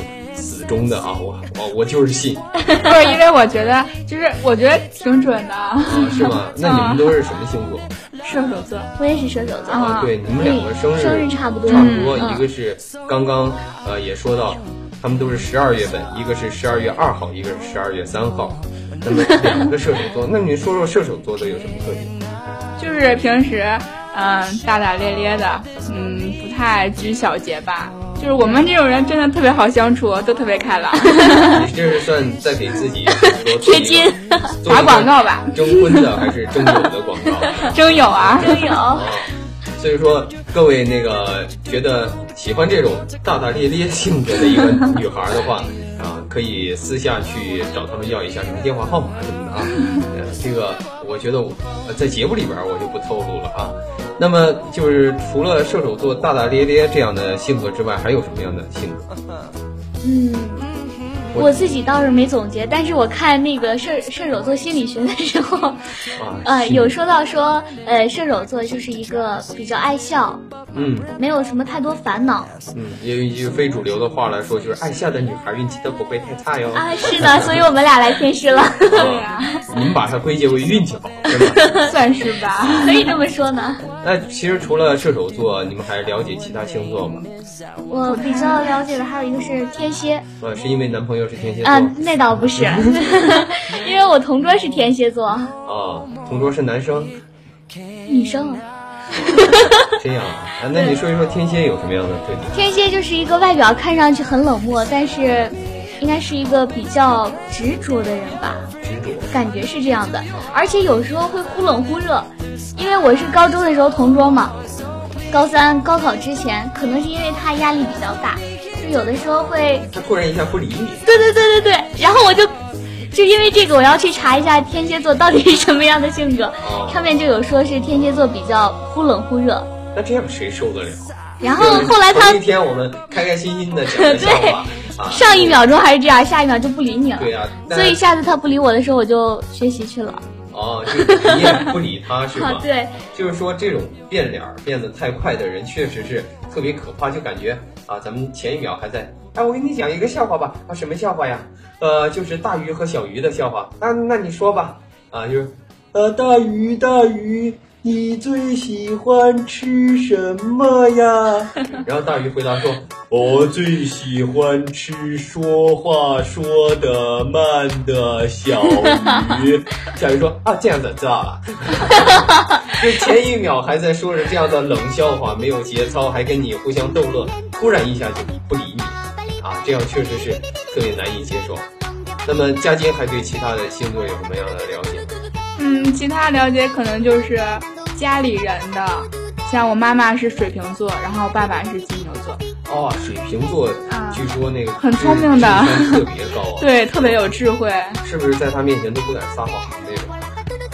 死忠的啊，我我我就是信 不是因为我觉得，就是我觉得挺准的。啊，是吗？那你们都是什么星座？射手座，我也是射手座，啊，对，你们两个生日生日差不多，差不多，嗯一个是刚刚呃也说到，他们都是十二月份，一个是十二月二号，一个是十二月三号。那么 两个射手座，那你说说射手座的有什么特点？就是平时嗯大大咧咧的，嗯不太拘小节吧。就是我们这种人真的特别好相处，都特别开朗。你这是算在给自己 贴金 打广告吧？征婚的还是征友的广告？征友啊，真有。啊，所以说各位那个觉得喜欢这种大大咧咧性格的一个女孩的话，啊，可以私下去找他们要一下什么电话号码什么的啊。呃，这个我觉得我呃在节目里边我就不透露了啊。那么就是除了射手座大大咧咧这样的性格之外，还有什么样的性格？嗯，我自己倒是没总结，但是我看那个射射手座心理学的时候，啊，呃，有说到说，呃，射手座就是一个比较爱笑，嗯没有什么太多烦恼嗯，用一句非主流的话来说，就是爱笑的女孩运气都不会太差哟。啊。是的，所以我们俩来天师了，对呀、你们把它归结为运气好，是吧？算是吧。可以这么说呢。那其实除了射手座，你们还了解其他星座吗？我比较了解的还有一个是天蝎，呃，是因为男朋友是天蝎座啊，那倒不是，因为我同桌是天蝎座，啊，同桌是男生，女生。这样啊？啊那你说一说天蝎有什么样的特点？天蝎就是一个外表看上去很冷漠，但是应该是一个比较执着的人吧，执着。感觉是这样的。而且有时候会忽冷忽热，因为我是高中的时候同桌嘛，高三高考之前，可能是因为他压力比较大，就有的时候会，他突然一下不理你，对对对对对，然后我就。就因为这个，我要去查一下天蝎座到底是什么样的性格。哦上面就有说是天蝎座比较忽冷忽热，那这样谁受得了？然后后来他那天我们开开心心的讲个笑话啊，上一秒钟还是这样，下一秒就不理你了。对呀、那所以下次他不理我的时候，我就学习去了。哦，就是你也不理他是啊吧？，对，就是说这种变脸变得太快的人，确实是特别可怕，就感觉啊，咱们前一秒还在，哎，我给你讲一个笑话吧，啊，什么笑话呀？呃，就是大鱼和小鱼的笑话。那那你说吧，啊，就是，呃，大鱼大鱼，你最喜欢吃什么呀？然后大鱼回答说，我最喜欢吃说话说得慢的小鱼。小鱼说啊，这样子知道了。就前一秒还在说着这样的冷笑话，没有节操，还跟你互相逗乐，突然一下就不理你，啊，这样确实是特别难以接受。那么嘉金还对其他的星座有什么样的了解？嗯，其他了解可能就是家里人的，像我妈妈是水瓶座，然后爸爸是金牛座，哦，水瓶座，啊据说那个很聪明的特别高啊，对，特别有智慧。是不是在他面前都不敢撒谎的那种？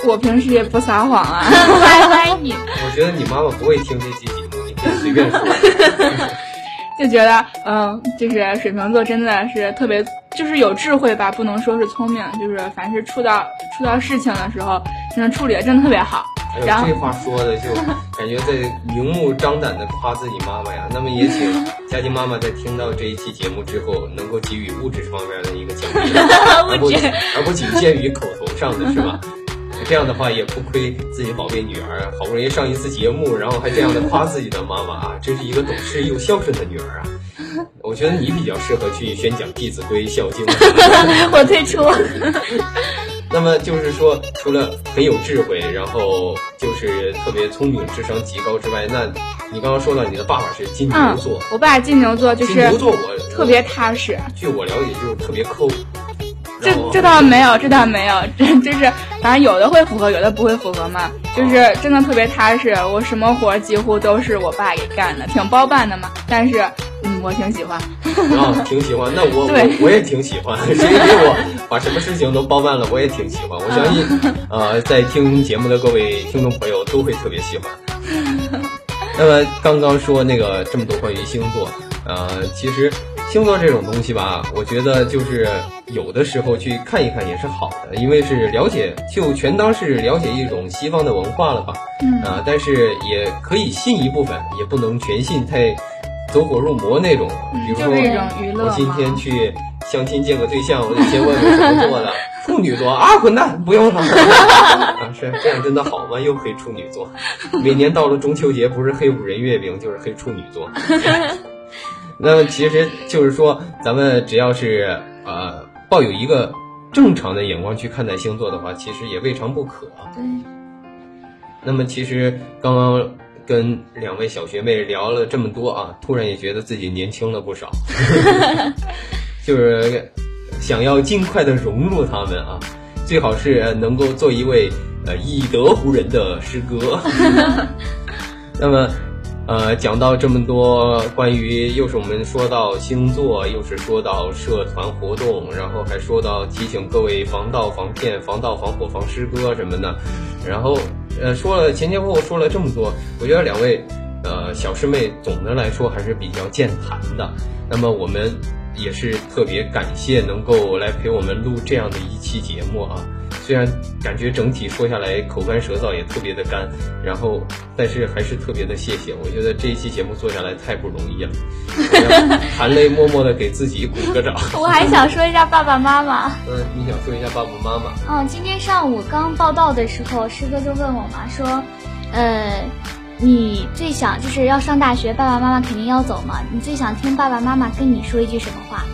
我平时也不撒谎啊。歪歪你。我觉得你妈妈不会听这期节目，你可以随便说。就觉得，嗯，就是水瓶座真的是特别，就是有智慧吧，不能说是聪明，就是凡是触到触到事情的时候，真的处理的真的特别好。哎呦，然后这话说的就感觉在明目张胆的夸自己妈妈呀。那么也请 佳琪妈妈在听到这一期节目之后，能够给予物质方面的一个奖励，而不而不仅限于口头上的是吧？这样的话也不亏自己宝贝女儿，好不容易上一次节目，然后还这样的夸自己的妈妈啊，真是一个懂事又孝顺的女儿啊！我觉得你比较适合去宣讲《弟子规》《孝经》什么的。我退出。那么就是说，除了很有智慧，然后就是特别聪明、智商极高之外，那你刚刚说到你的爸爸是金牛嗯座，，我爸金牛座就是金牛座我特别踏实。据我了解就是特别抠。这这倒没有，这倒没有，这就是反正有的会符合，有的不会符合嘛。就是真的特别踏实，我什么活儿几乎都是我爸给干的，挺包办的嘛。但是，嗯，我挺喜欢。啊，挺喜欢。那我我我也挺喜欢，谁给我把什么事情都包办了，我也挺喜欢。我相信，呃，在听节目的各位听众朋友都会特别喜欢。那么刚刚说那个这么多关于星座，呃，其实星座这种东西吧，我觉得就是有的时候去看一看也是好的，因为是了解，就全当是了解一种西方的文化了吧。嗯啊、但是也可以信一部分，也不能全信，太走火入魔那种。比如说，我今天去相亲见个对象，我得先问问什么座的，处女座啊，混蛋，不用了。啊，是这样真的好吗？又黑处女座，每年到了中秋节，不是黑五仁月饼，就是黑处女座。那么其实就是说，咱们只要是呃抱有一个正常的眼光去看待星座的话，其实也未尝不可。对，那么其实刚刚跟两位小学妹聊了这么多啊，突然也觉得自己年轻了不少，就是想要尽快的融入他们啊，最好是呃能够做一位呃以德服人的师哥。那么。呃，讲到这么多关于，又是我们说到星座，又是说到社团活动，然后还说到提醒各位防盗、防骗、防盗、防火、防师哥什么的，然后呃说了前前后后说了这么多，我觉得两位呃小师妹总的来说还是比较健谈的。那么我们也是特别感谢能够来陪我们录这样的一期节目啊。虽然感觉整体说下来口干舌燥也特别的干，然后但是还是特别的谢谢。我觉得这一期节目做下来太不容易了，含泪默默的给自己鼓个掌。我还想说一下爸爸妈妈。嗯，你想说一下爸爸妈妈？嗯，今天上午刚报道的时候，师哥就问我嘛，说，呃，你最想就是要上大学，爸爸妈妈肯定要走嘛，你最想听爸爸妈妈跟你说一句什么话？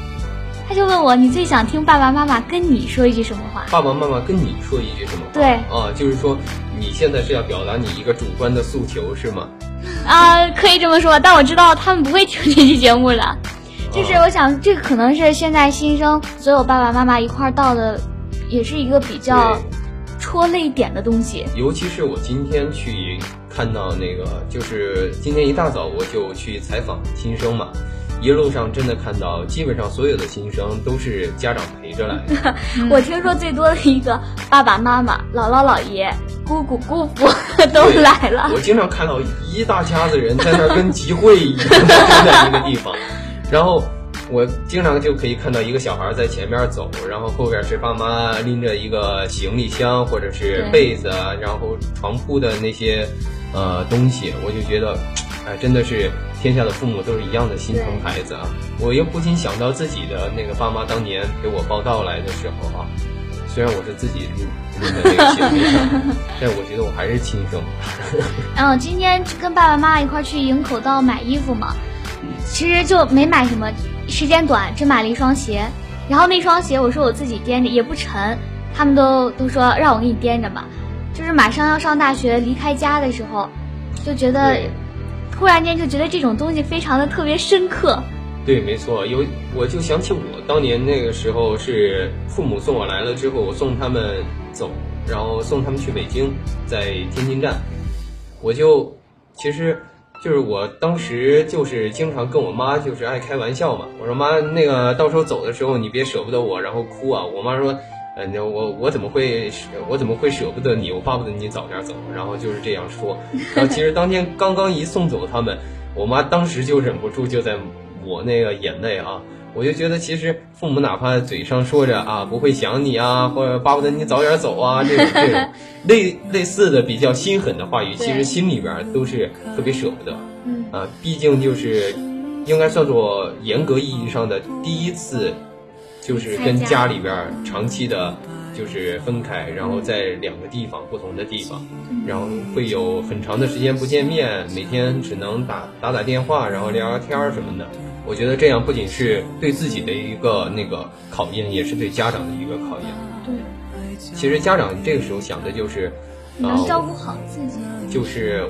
他就问我，你最想听爸爸妈妈跟你说一句什么话？爸爸妈妈跟你说一句什么话？对啊，就是说你现在是要表达你一个主观的诉求是吗？啊，可以这么说，但我知道他们不会听这期节目了。就是我想，这个可能是现在新生所有爸爸妈妈一块儿到的，也是一个比较戳泪点的东西。尤其是我今天去看到那个，就是今天一大早我就去采访新生嘛，一路上真的看到，基本上所有的新生都是家长陪着来的。我听说最多的一个爸爸妈妈、姥姥姥爷、姑姑姑父都来了。我经常看到一大家子人在那儿跟集会一样在一个地方，然后我经常就可以看到一个小孩在前面走，然后后边是爸妈拎着一个行李箱或者是被子啊，然后床铺的那些呃东西，我就觉得，哎，真的是天下的父母都是一样的心疼孩子啊！我又不禁想到自己的那个爸妈当年给我报道来的时候啊。虽然我是自己拎拎的那个行李箱，但我觉得我还是亲生。然后今天跟爸爸妈妈一块去营口道买衣服嘛，其实就没买什么，时间短，只买了一双鞋。然后那双鞋我说我自己掂着也不沉，他们都都说让我给你掂着吧。就是马上要上大学离开家的时候，就觉得突然间就觉得这种东西非常的特别深刻。对，没错，有我就想起我当年那个时候是父母送我来了之后，我送他们走，然后送他们去北京，在天津站，我就其实就是我当时就是经常跟我妈就是爱开玩笑嘛，我说妈，那个到时候走的时候你别舍不得我，然后哭啊。我妈说，呃，那我我怎么会我怎么会舍不得你？我巴不得你早点走。然后就是这样说。然后其实当天刚刚一送走他们，我妈当时就忍不住就在抹那个眼泪啊。我就觉得其实父母哪怕嘴上说着啊不会想你啊，或者巴不得你早点走啊，这种这种 类类似的比较心狠的话语，其实心里边都是特别舍不得。嗯啊，毕竟就是应该算作严格意义上的第一次，就是跟家里边长期的，就是分开，然后在两个地方不同的地方，然后会有很长的时间不见面，每天只能打打打电话，然后聊聊天儿什么的。我觉得这样不仅是对自己的一个那个考验，也是对家长的一个考验。对，其实家长这个时候想的就是，能照顾好自己。就是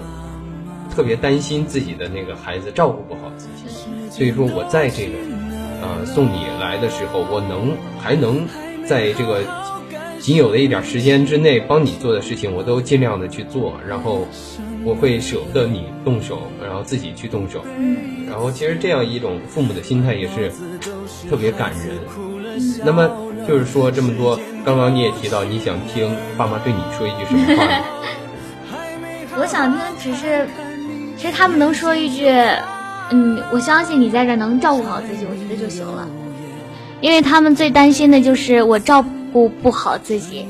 特别担心自己的那个孩子照顾不好自己，所以说我在这个呃送你来的时候，我能还能在这个仅有的一点时间之内帮你做的事情，我都尽量的去做，然后我会舍不得你动手，然后自己去动手，然后其实这样一种父母的心态也是特别感人。那么就是说这么多，刚刚你也提到你想听爸妈对你说一句什么话？我想听只是，其实他们能说一句，嗯，我相信你在这能照顾好自己，我觉得就行了。因为他们最担心的就是我照顾不好自己，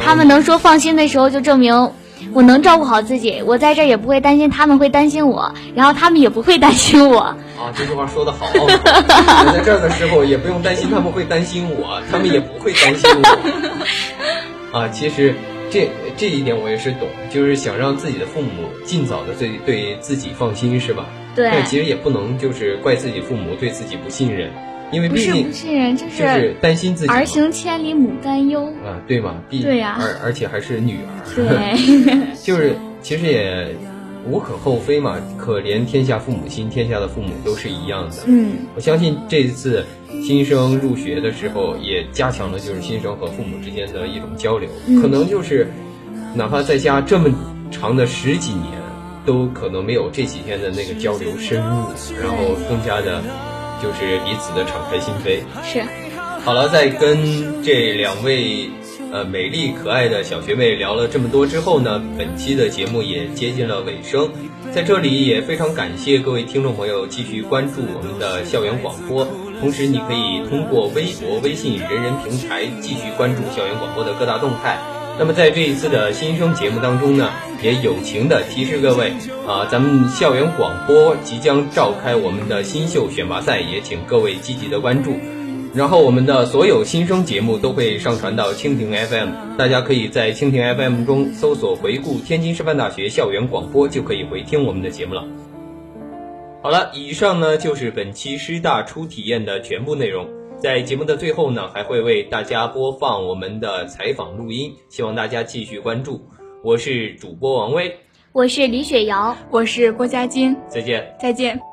他们能说放心的时候，就证明我能照顾好自己，我在这儿也不会担心他们会担心我，然后他们也不会担心我。啊，这句话说的好。我在这儿的时候也不用担心他们会担心我，他们也不会担心我。啊，其实这这一点我也是懂，就是想让自己的父母尽早的对对自己放心，是吧？对但其实也不能就是怪自己父母对自己不信任，因为毕竟不信任，就就是担心自己嘛儿行千里母担忧。啊，对嘛？毕对呀而而且还是女儿。对，就是其实也无可厚非嘛，可怜天下父母心，天下的父母都是一样的。嗯，我相信这一次新生入学的时候，也加强了就是新生和父母之间的一种交流，嗯可能就是哪怕在家这么长的十几年，都可能没有这几天的那个交流深入，然后更加的，就是彼此的敞开心扉。是，好了，在跟这两位呃美丽可爱的小学妹聊了这么多之后呢，本期的节目也接近了尾声。在这里也非常感谢各位听众朋友继续关注我们的校园广播，同时你可以通过微博、微信、人人平台继续关注校园广播的各大动态。那么在这一次的新生节目当中呢，也友情的提示各位啊，咱们校园广播即将召开我们的新秀选拔赛，也请各位积极的关注。然后我们的所有新生节目都会上传到蜻蜓 FM，大家可以在蜻蜓 FM 中搜索“回顾天津师范大学校园广播”，就可以回听我们的节目了。好了，以上呢就是本期师大初体验的全部内容。在节目的最后呢，还会为大家播放我们的采访录音，希望大家继续关注。我是主播王威，我是李雪瑶。我是郭佳金，再见。再见。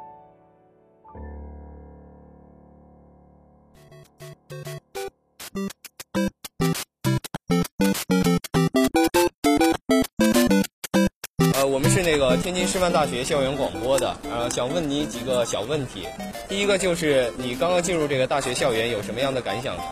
天津师范大学校园广播的，呃，想问你几个小问题。第一个就是你刚刚进入这个大学校园有什么样的感想呢？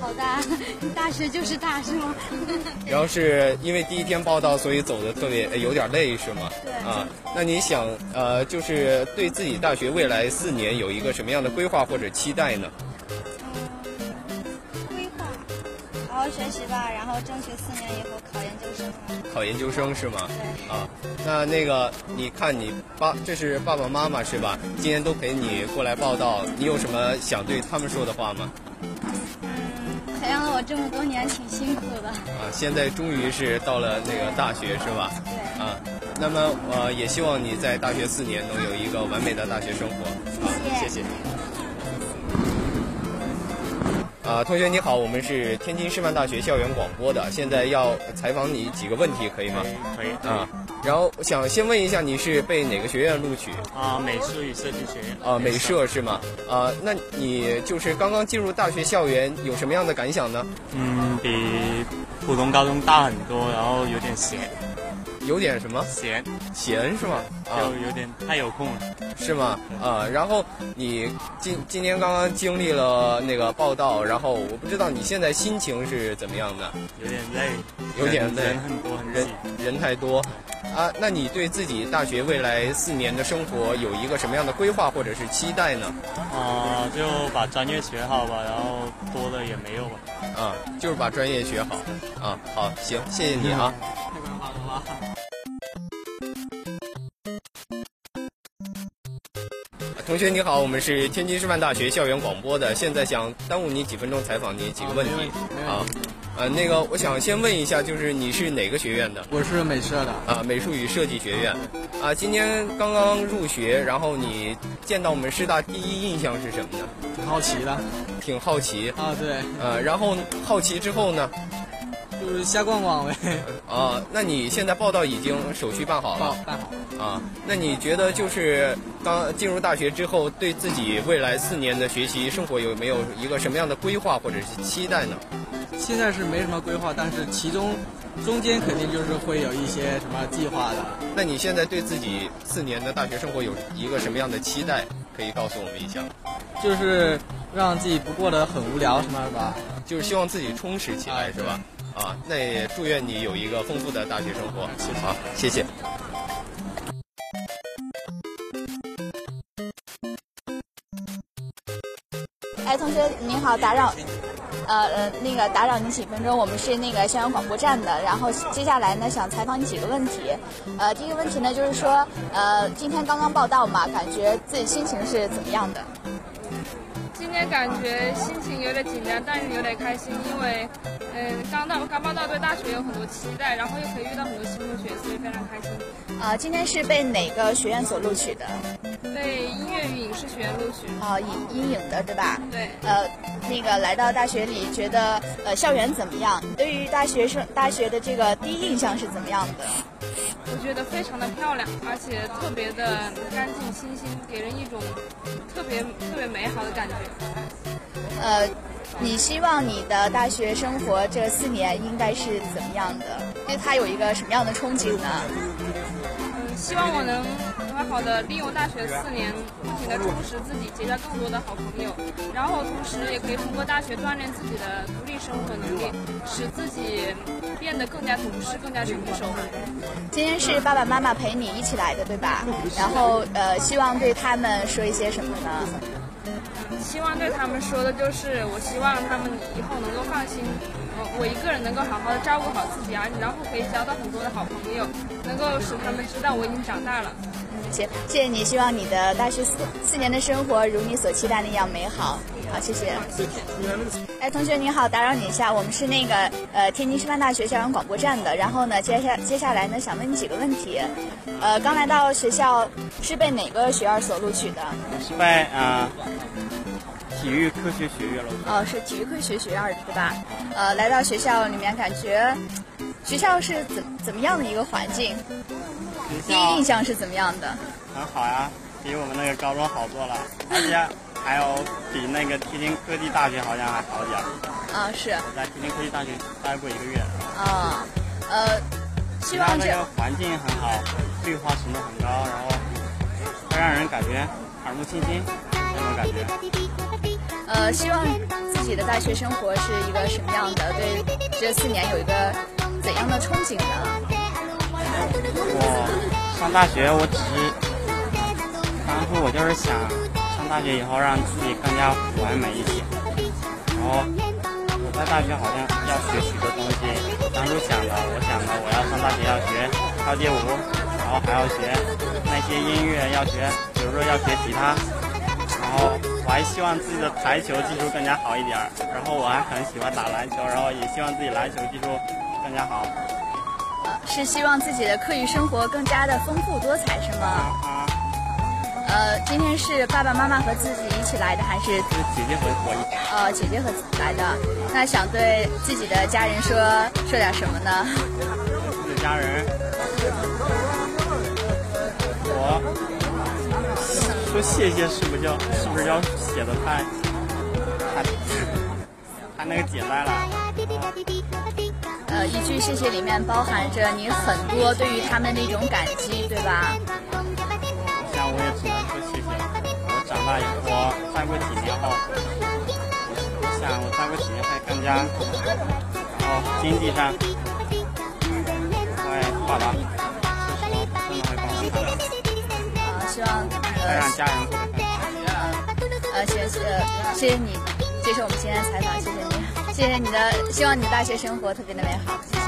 好大，大学就是大是吗？然后是因为第一天报道，所以走的特别呃有点累是吗？对啊，那你想呃，就是对自己大学未来四年有一个什么样的规划或者期待呢？好好学习吧，然后争取四年以后考研究生啊。考研究生是吗？对啊，那那个你看你爸，这是爸爸妈妈是吧？今天都陪你过来报道，你有什么想对他们说的话吗？嗯培养了我这么多年，挺辛苦的。啊，现在终于是到了那个大学是吧？对啊，那么呃，也希望你在大学四年能有一个完美的大学生活。啊，谢谢。啊，同学你好，我们是天津师范大学校园广播的，现在要采访你几个问题，可以吗？可以啊，然后想先问一下，你是被哪个学院录取？啊，美术与设计学院啊，美设是吗？啊，那你就是刚刚进入大学校园，有什么样的感想呢？嗯，比普通高中大很多，然后有点闲。有点什么闲，闲是吗？啊，就有点太有空了。是吗？啊，然后你今今天刚刚经历了那个报道，然后我不知道你现在心情是怎么样的？有点累，有点累，人很多，很人。人太多。啊，那你对自己大学未来四年的生活有一个什么样的规划或者是期待呢？啊、就把专业学好吧，然后多了也没有吧。啊，就是把专业学好。啊，好，行，谢谢你啊。同学你好，我们是天津师范大学校园广播的，现在想耽误你几分钟采访你几个问题啊。呃，那个我想先问一下，就是你是哪个学院的？我是美社的，啊，美术与设计学院。啊，今年刚刚入学，然后你见到我们师大第一印象是什么呢？挺好奇的挺好奇。啊，对，呃，然后好奇之后呢？就是瞎逛逛呗，啊，那你现在报到已经手续办好了办好。啊？那你觉得就是刚进入大学之后，对自己未来四年的学习生活有没有一个什么样的规划或者是期待呢？现在是没什么规划，但是其中中间肯定就是会有一些什么计划的。那你现在对自己四年的大学生活有一个什么样的期待？可以告诉我们一下，就是让自己不过得很无聊什么的吧。就是希望自己充实起来，啊是吧？啊，那也祝愿你有一个丰富的大学生活。好，谢谢。哎，同学您好，打扰，呃呃，那个打扰您几分钟，我们是那个校园广播站的，然后接下来呢想采访你几个问题，呃，第一个问题呢就是说，呃，今天刚刚报道嘛，感觉自己心情是怎么样的？今天感觉心情有点紧张，但是有点开心，因为，嗯、刚到刚报到，对大学有很多期待，然后又可以遇到很多新同学，所以非常开心。啊、今天是被哪个学院所录取的？被音乐与影视学院录取。啊、影阴影的对吧？对，呃，那个来到大学里，觉得呃校园怎么样？你对于大学生大学的这个第一印象是怎么样的？我觉得非常的漂亮，而且特别的干净清新，给人一种特别特别美好的感觉。呃，你希望你的大学生活这四年应该是怎么样的？对它有一个什么样的憧憬呢？嗯，希望我能好好的利用大学四年，不停的充实自己，结交更多的好朋友，然后同时也可以通过大学锻炼自己的独立生活能力，使自己变得更加懂事、更加成熟。今天是爸爸妈妈陪你一起来的，对吧？然后呃，希望对他们说一些什么呢？希望对他们说的就是，我希望他们以后能够放心，呃，我一个人能够好好的照顾好自己啊，然后可以交到很多的好朋友，能够使他们知道我已经长大了。行，谢谢你，希望你的大学四四年的生活如你所期待那样美好。好，谢谢。哎，同学你好，打扰你一下，我们是那个呃天津师范大学校园广播站的，然后呢，接下接下来呢，想问你几个问题。呃，刚来到学校是被哪个学院所录取的？是被啊、体育科学学院了。哦，是体育科学学院的，对吧？呃，来到学校里面，感觉学校是怎怎么样的一个环境？第一印象是怎么样的？很好呀，比我们那个高中好多了，而且还有比那个天津科技大学好像还好点儿。啊，是我在天津科技大学待过一个月，啊，呃，希望这个环境很好，绿化程度很高，然后会让人感觉耳目清新那种感觉。呃，希望自己的大学生活是一个什么样的？对这四年有一个怎样的憧憬呢？我上大学，我只是当初我就是想上大学以后让自己更加完美一些。然后我在大学好像要学许多东西，当初想的，我想的我要上大学要学跳街舞，然后还要学那些音乐，要学，比如说要学吉他，然后我还希望自己的台球技术更加好一点儿。然后我还很喜欢打篮球，然后也希望自己篮球技术更加好。是希望自己的课余生活更加的丰富多彩，是吗？啊，呃，今天是爸爸妈妈和自己一起来的，还是是姐姐和我一起。呃姐姐和来的？那想对自己的家人说说点什么呢？自己的家人，我说谢谢是不是要是不是要写的太太太那个简单了？呃，呃，一句谢谢里面包含着你很多对于他们的一种感激，对吧？像我也只能说谢谢。我长大以后，再过几年后，我想我再过几年会更加，然后经济上会发达，真的会帮助他们。啊，希望再让家人过得更好。呃，谢谢谢谢你接受我们今天的采访，谢谢你，谢谢你的，希望你的大学生活特别的美好，谢谢。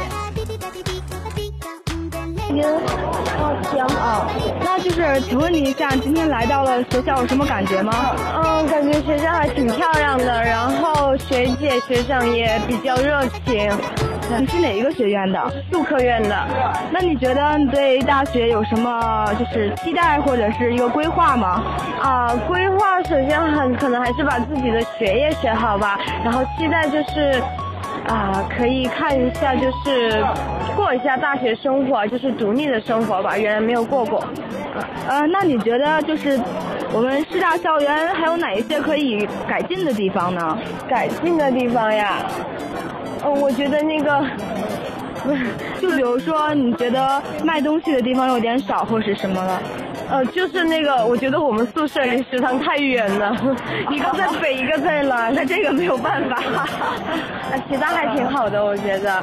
行啊，那就是请问你一下，今天来到了学校有什么感觉吗？嗯，感觉学校还挺漂亮的，然后学姐学长也比较热情。你是哪一个学院的？杜科院的。那你觉得你对大学有什么就是期待或者是一个规划吗？啊，规划首先很可能还是把自己的学业学好吧，然后期待就是。啊，可以看一下，就是过一下大学生活，就是独立的生活吧，原来没有过过。呃，那你觉得就是我们师大校园还有哪一些可以改进的地方呢？改进的地方呀，嗯，我觉得那个，就比如说你觉得卖东西的地方有点少，或是什么了？呃，就是那个，我觉得我们宿舍离食堂太远了，一个在北，一个在南，那这个没有办法。那，其他还挺好的，我觉得。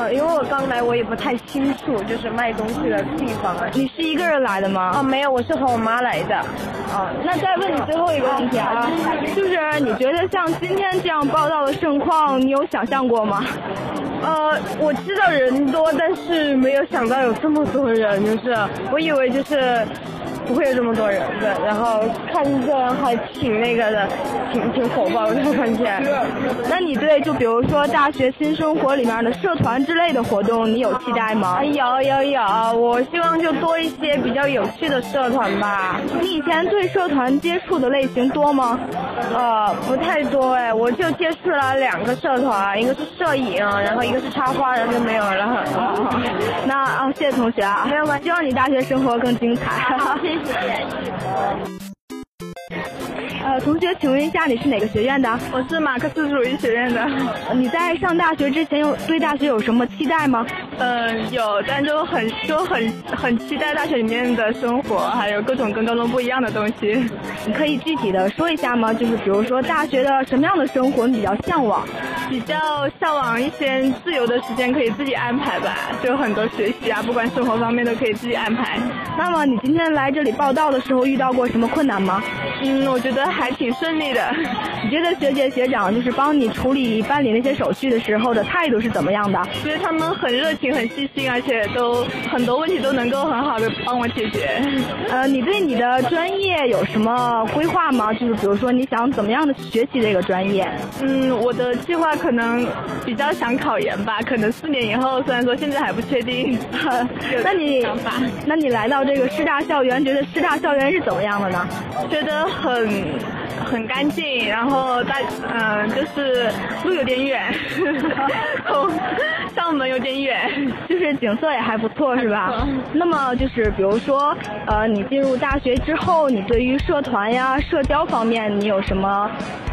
呃，因为我刚来，我也不太清楚，就是卖东西的地方啊。你是一个人来的吗？哦，没有，我是和我妈来的。哦，那再问你最后一个问题啊，就是你觉得像今天这样报道的盛况，你有想象过吗？呃，我知道人多，但是没有想到有这么多人，就是我以为就是不会有这么多人的，然后看着还挺那个的，挺挺火爆的感觉。那你对就比如说大学新生活里面的社团之类的活动，你有期待吗？有有有，我希望就多一些比较有趣的社团吧。你以前对社团接触的类型多吗？呃，不太多哎，我就接触了两个社团，一个是摄影，然后一个是插花，然后就没有了。哦、那啊，谢谢同学啊，没有关系，希望你大学生活更精彩。谢谢。呃，同学，请问一下，你是哪个学院的？我是马克思主义学院的。你在上大学之前有对大学有什么期待吗？嗯，有，但就很就很很期待大学里面的生活，还有各种跟高中不一样的东西。你可以具体的说一下吗？就是比如说大学的什么样的生活你比较向往？比较向往一些自由的时间可以自己安排吧，就很多学习啊，不管生活方面都可以自己安排。那么你今天来这里报道的时候遇到过什么困难吗？嗯，我觉得还挺顺利的。你觉得学姐学长就是帮你处理办理那些手续的时候的态度是怎么样的？觉得他们很热情、很细心，而且都很多问题都能够很好的帮我解决。呃，你对你的专业有什么规划吗？就是比如说你想怎么样的学习这个专业？嗯，我的计划可能比较想考研吧，可能四年以后，虽然说现在还不确定。那你那你来到这个师大校园，觉得师大校园是怎么样的呢？觉得很很干净，然后大嗯、就是路有点远，从 校门有点远，就是景色也还不错，是吧？那么就是比如说，呃，你进入大学之后，你对于社团呀、社交方面，你有什么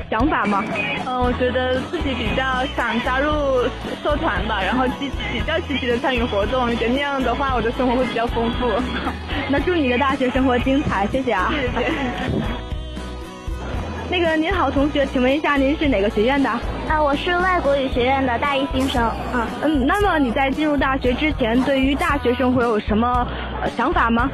想法吗？嗯，我觉得自己比较想加入社团吧，然后积比较积极的参与活动，觉得那样的话，我的生活会比较丰富。那祝你的大学生活精彩，谢谢啊！谢谢。那个您好，同学，请问一下您是哪个学院的？啊，我是外国语学院的大一新生。啊，嗯，那么你在进入大学之前，对于大学生活有什么、呃、想法吗？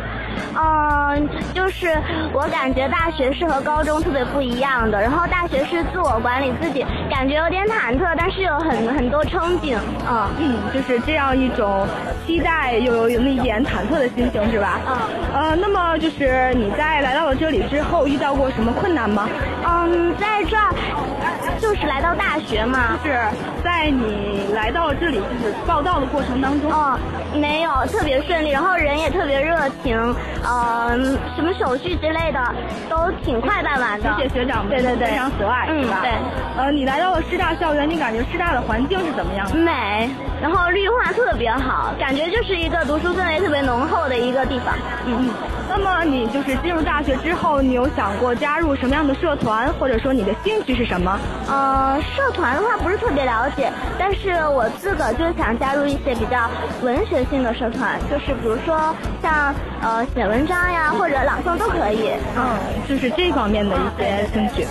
嗯，就是我感觉大学是和高中特别不一样的，然后大学是自我管理自己，感觉有点忐忑，但是有很很多憧憬。嗯嗯，就是这样一种期待又有有那一点忐忑的心情，是吧？嗯。呃，那么就是你在来到了这里之后，遇到过什么困难吗？嗯，在这儿就是来到大学嘛，就是在你来到这里就是报道的过程当中，嗯，没有特别顺利，然后人也特别热情，嗯，什么手续之类的都挺快办完的。谢谢学长们对对对非常和蔼，嗯是吧？对。呃，你来到了师大校园，你感觉师大的环境是怎么样的？美，然后绿化特别好，感觉就是一个读书氛围特别浓厚的一个地方。嗯嗯。那么你就是进入大学之后，你有想过加入什么样的社团，或者说你的兴趣是什么？呃，社团的话不是特别了解，但是我自个儿就想加入一些比较文学性的社团，就是比如说像呃写文章呀或者朗诵都可以。嗯，就是这方面的一些兴趣。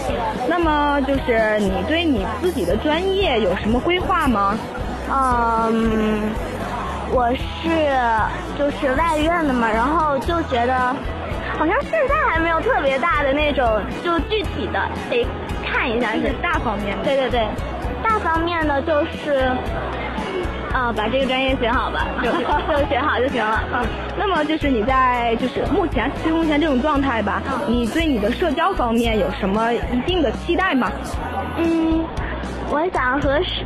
那么就是你对你自己的专业有什么规划吗？嗯，我是就是外院的嘛，然后就觉得好像现在还没有特别大的那种，就具体的得看一下。是大方面的。对对对，大方面的就是，啊、把这个专业学好吧，就就学好就行了。嗯，那么就是你在就是目前就目前这种状态吧，你对你的社交方面有什么一定的期待吗？嗯，我想和是，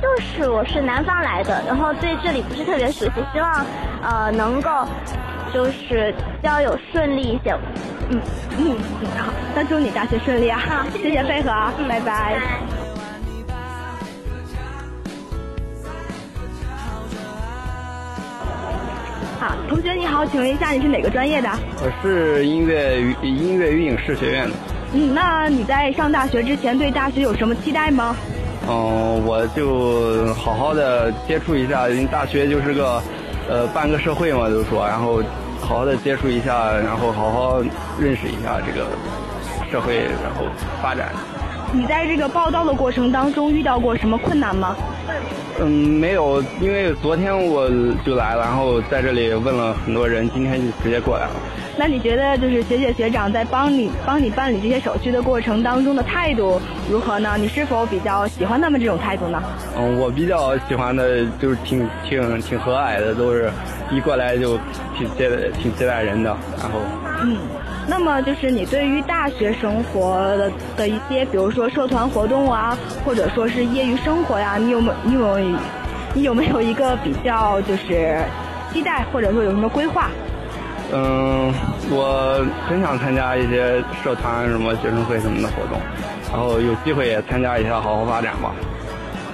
就是我是南方来的，然后对这里不是特别熟悉，希望呃能够就是交友顺利一些。嗯嗯，好，那祝你大学顺利啊！好谢谢配合啊，拜拜。好，同学你好，请问一下你是哪个专业的？我是音乐与音乐与影视学院的。嗯，那你在上大学之前对大学有什么期待吗？嗯，我就好好的接触一下，因为大学就是个呃半个社会嘛，都说，然后好好的接触一下，然后好好认识一下这个社会，然后发展。你在这个报道的过程当中遇到过什么困难吗？嗯，没有，因为昨天我就来了，然后在这里问了很多人，今天就直接过来了。那你觉得就是学姐学长在帮你帮你办理这些手续的过程当中的态度如何呢？你是否比较喜欢他们这种态度呢？嗯，我比较喜欢的就是挺挺挺和蔼的，都是一过来就挺接挺接待人的，然后嗯，那么就是你对于大学生活的的一些，比如说社团活动啊，或者说是业余生活呀、你有没你有你有没有一个比较就是期待，或者说有什么规划？嗯，我很想参加一些社团、什么学生会什么的活动，然后有机会也参加一下，好好发展吧。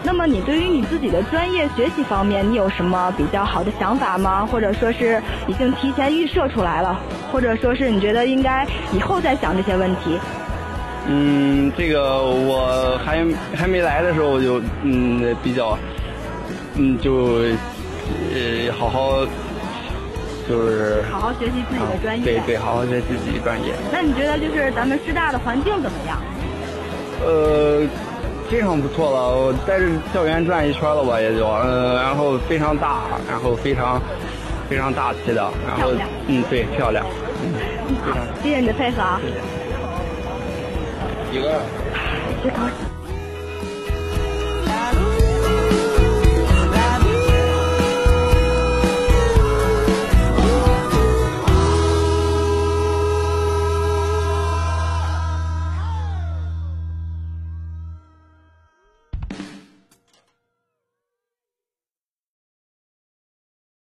那么你对于你自己的专业学习方面，你有什么比较好的想法吗？或者说是已经提前预设出来了，或者说是你觉得应该以后再想这些问题？嗯，这个我还还没来的时候我就嗯比较嗯就呃好好就是好好学习自己的专业。对对，好好学习自己专业。那你觉得就是咱们师大的环境怎么样？呃，非常不错了。我在这校园转一圈了吧，也就，呃，然后非常大，然后非常非常大气的，然后嗯，对，漂亮，嗯，非常谢谢你的配合啊。一个。别着急。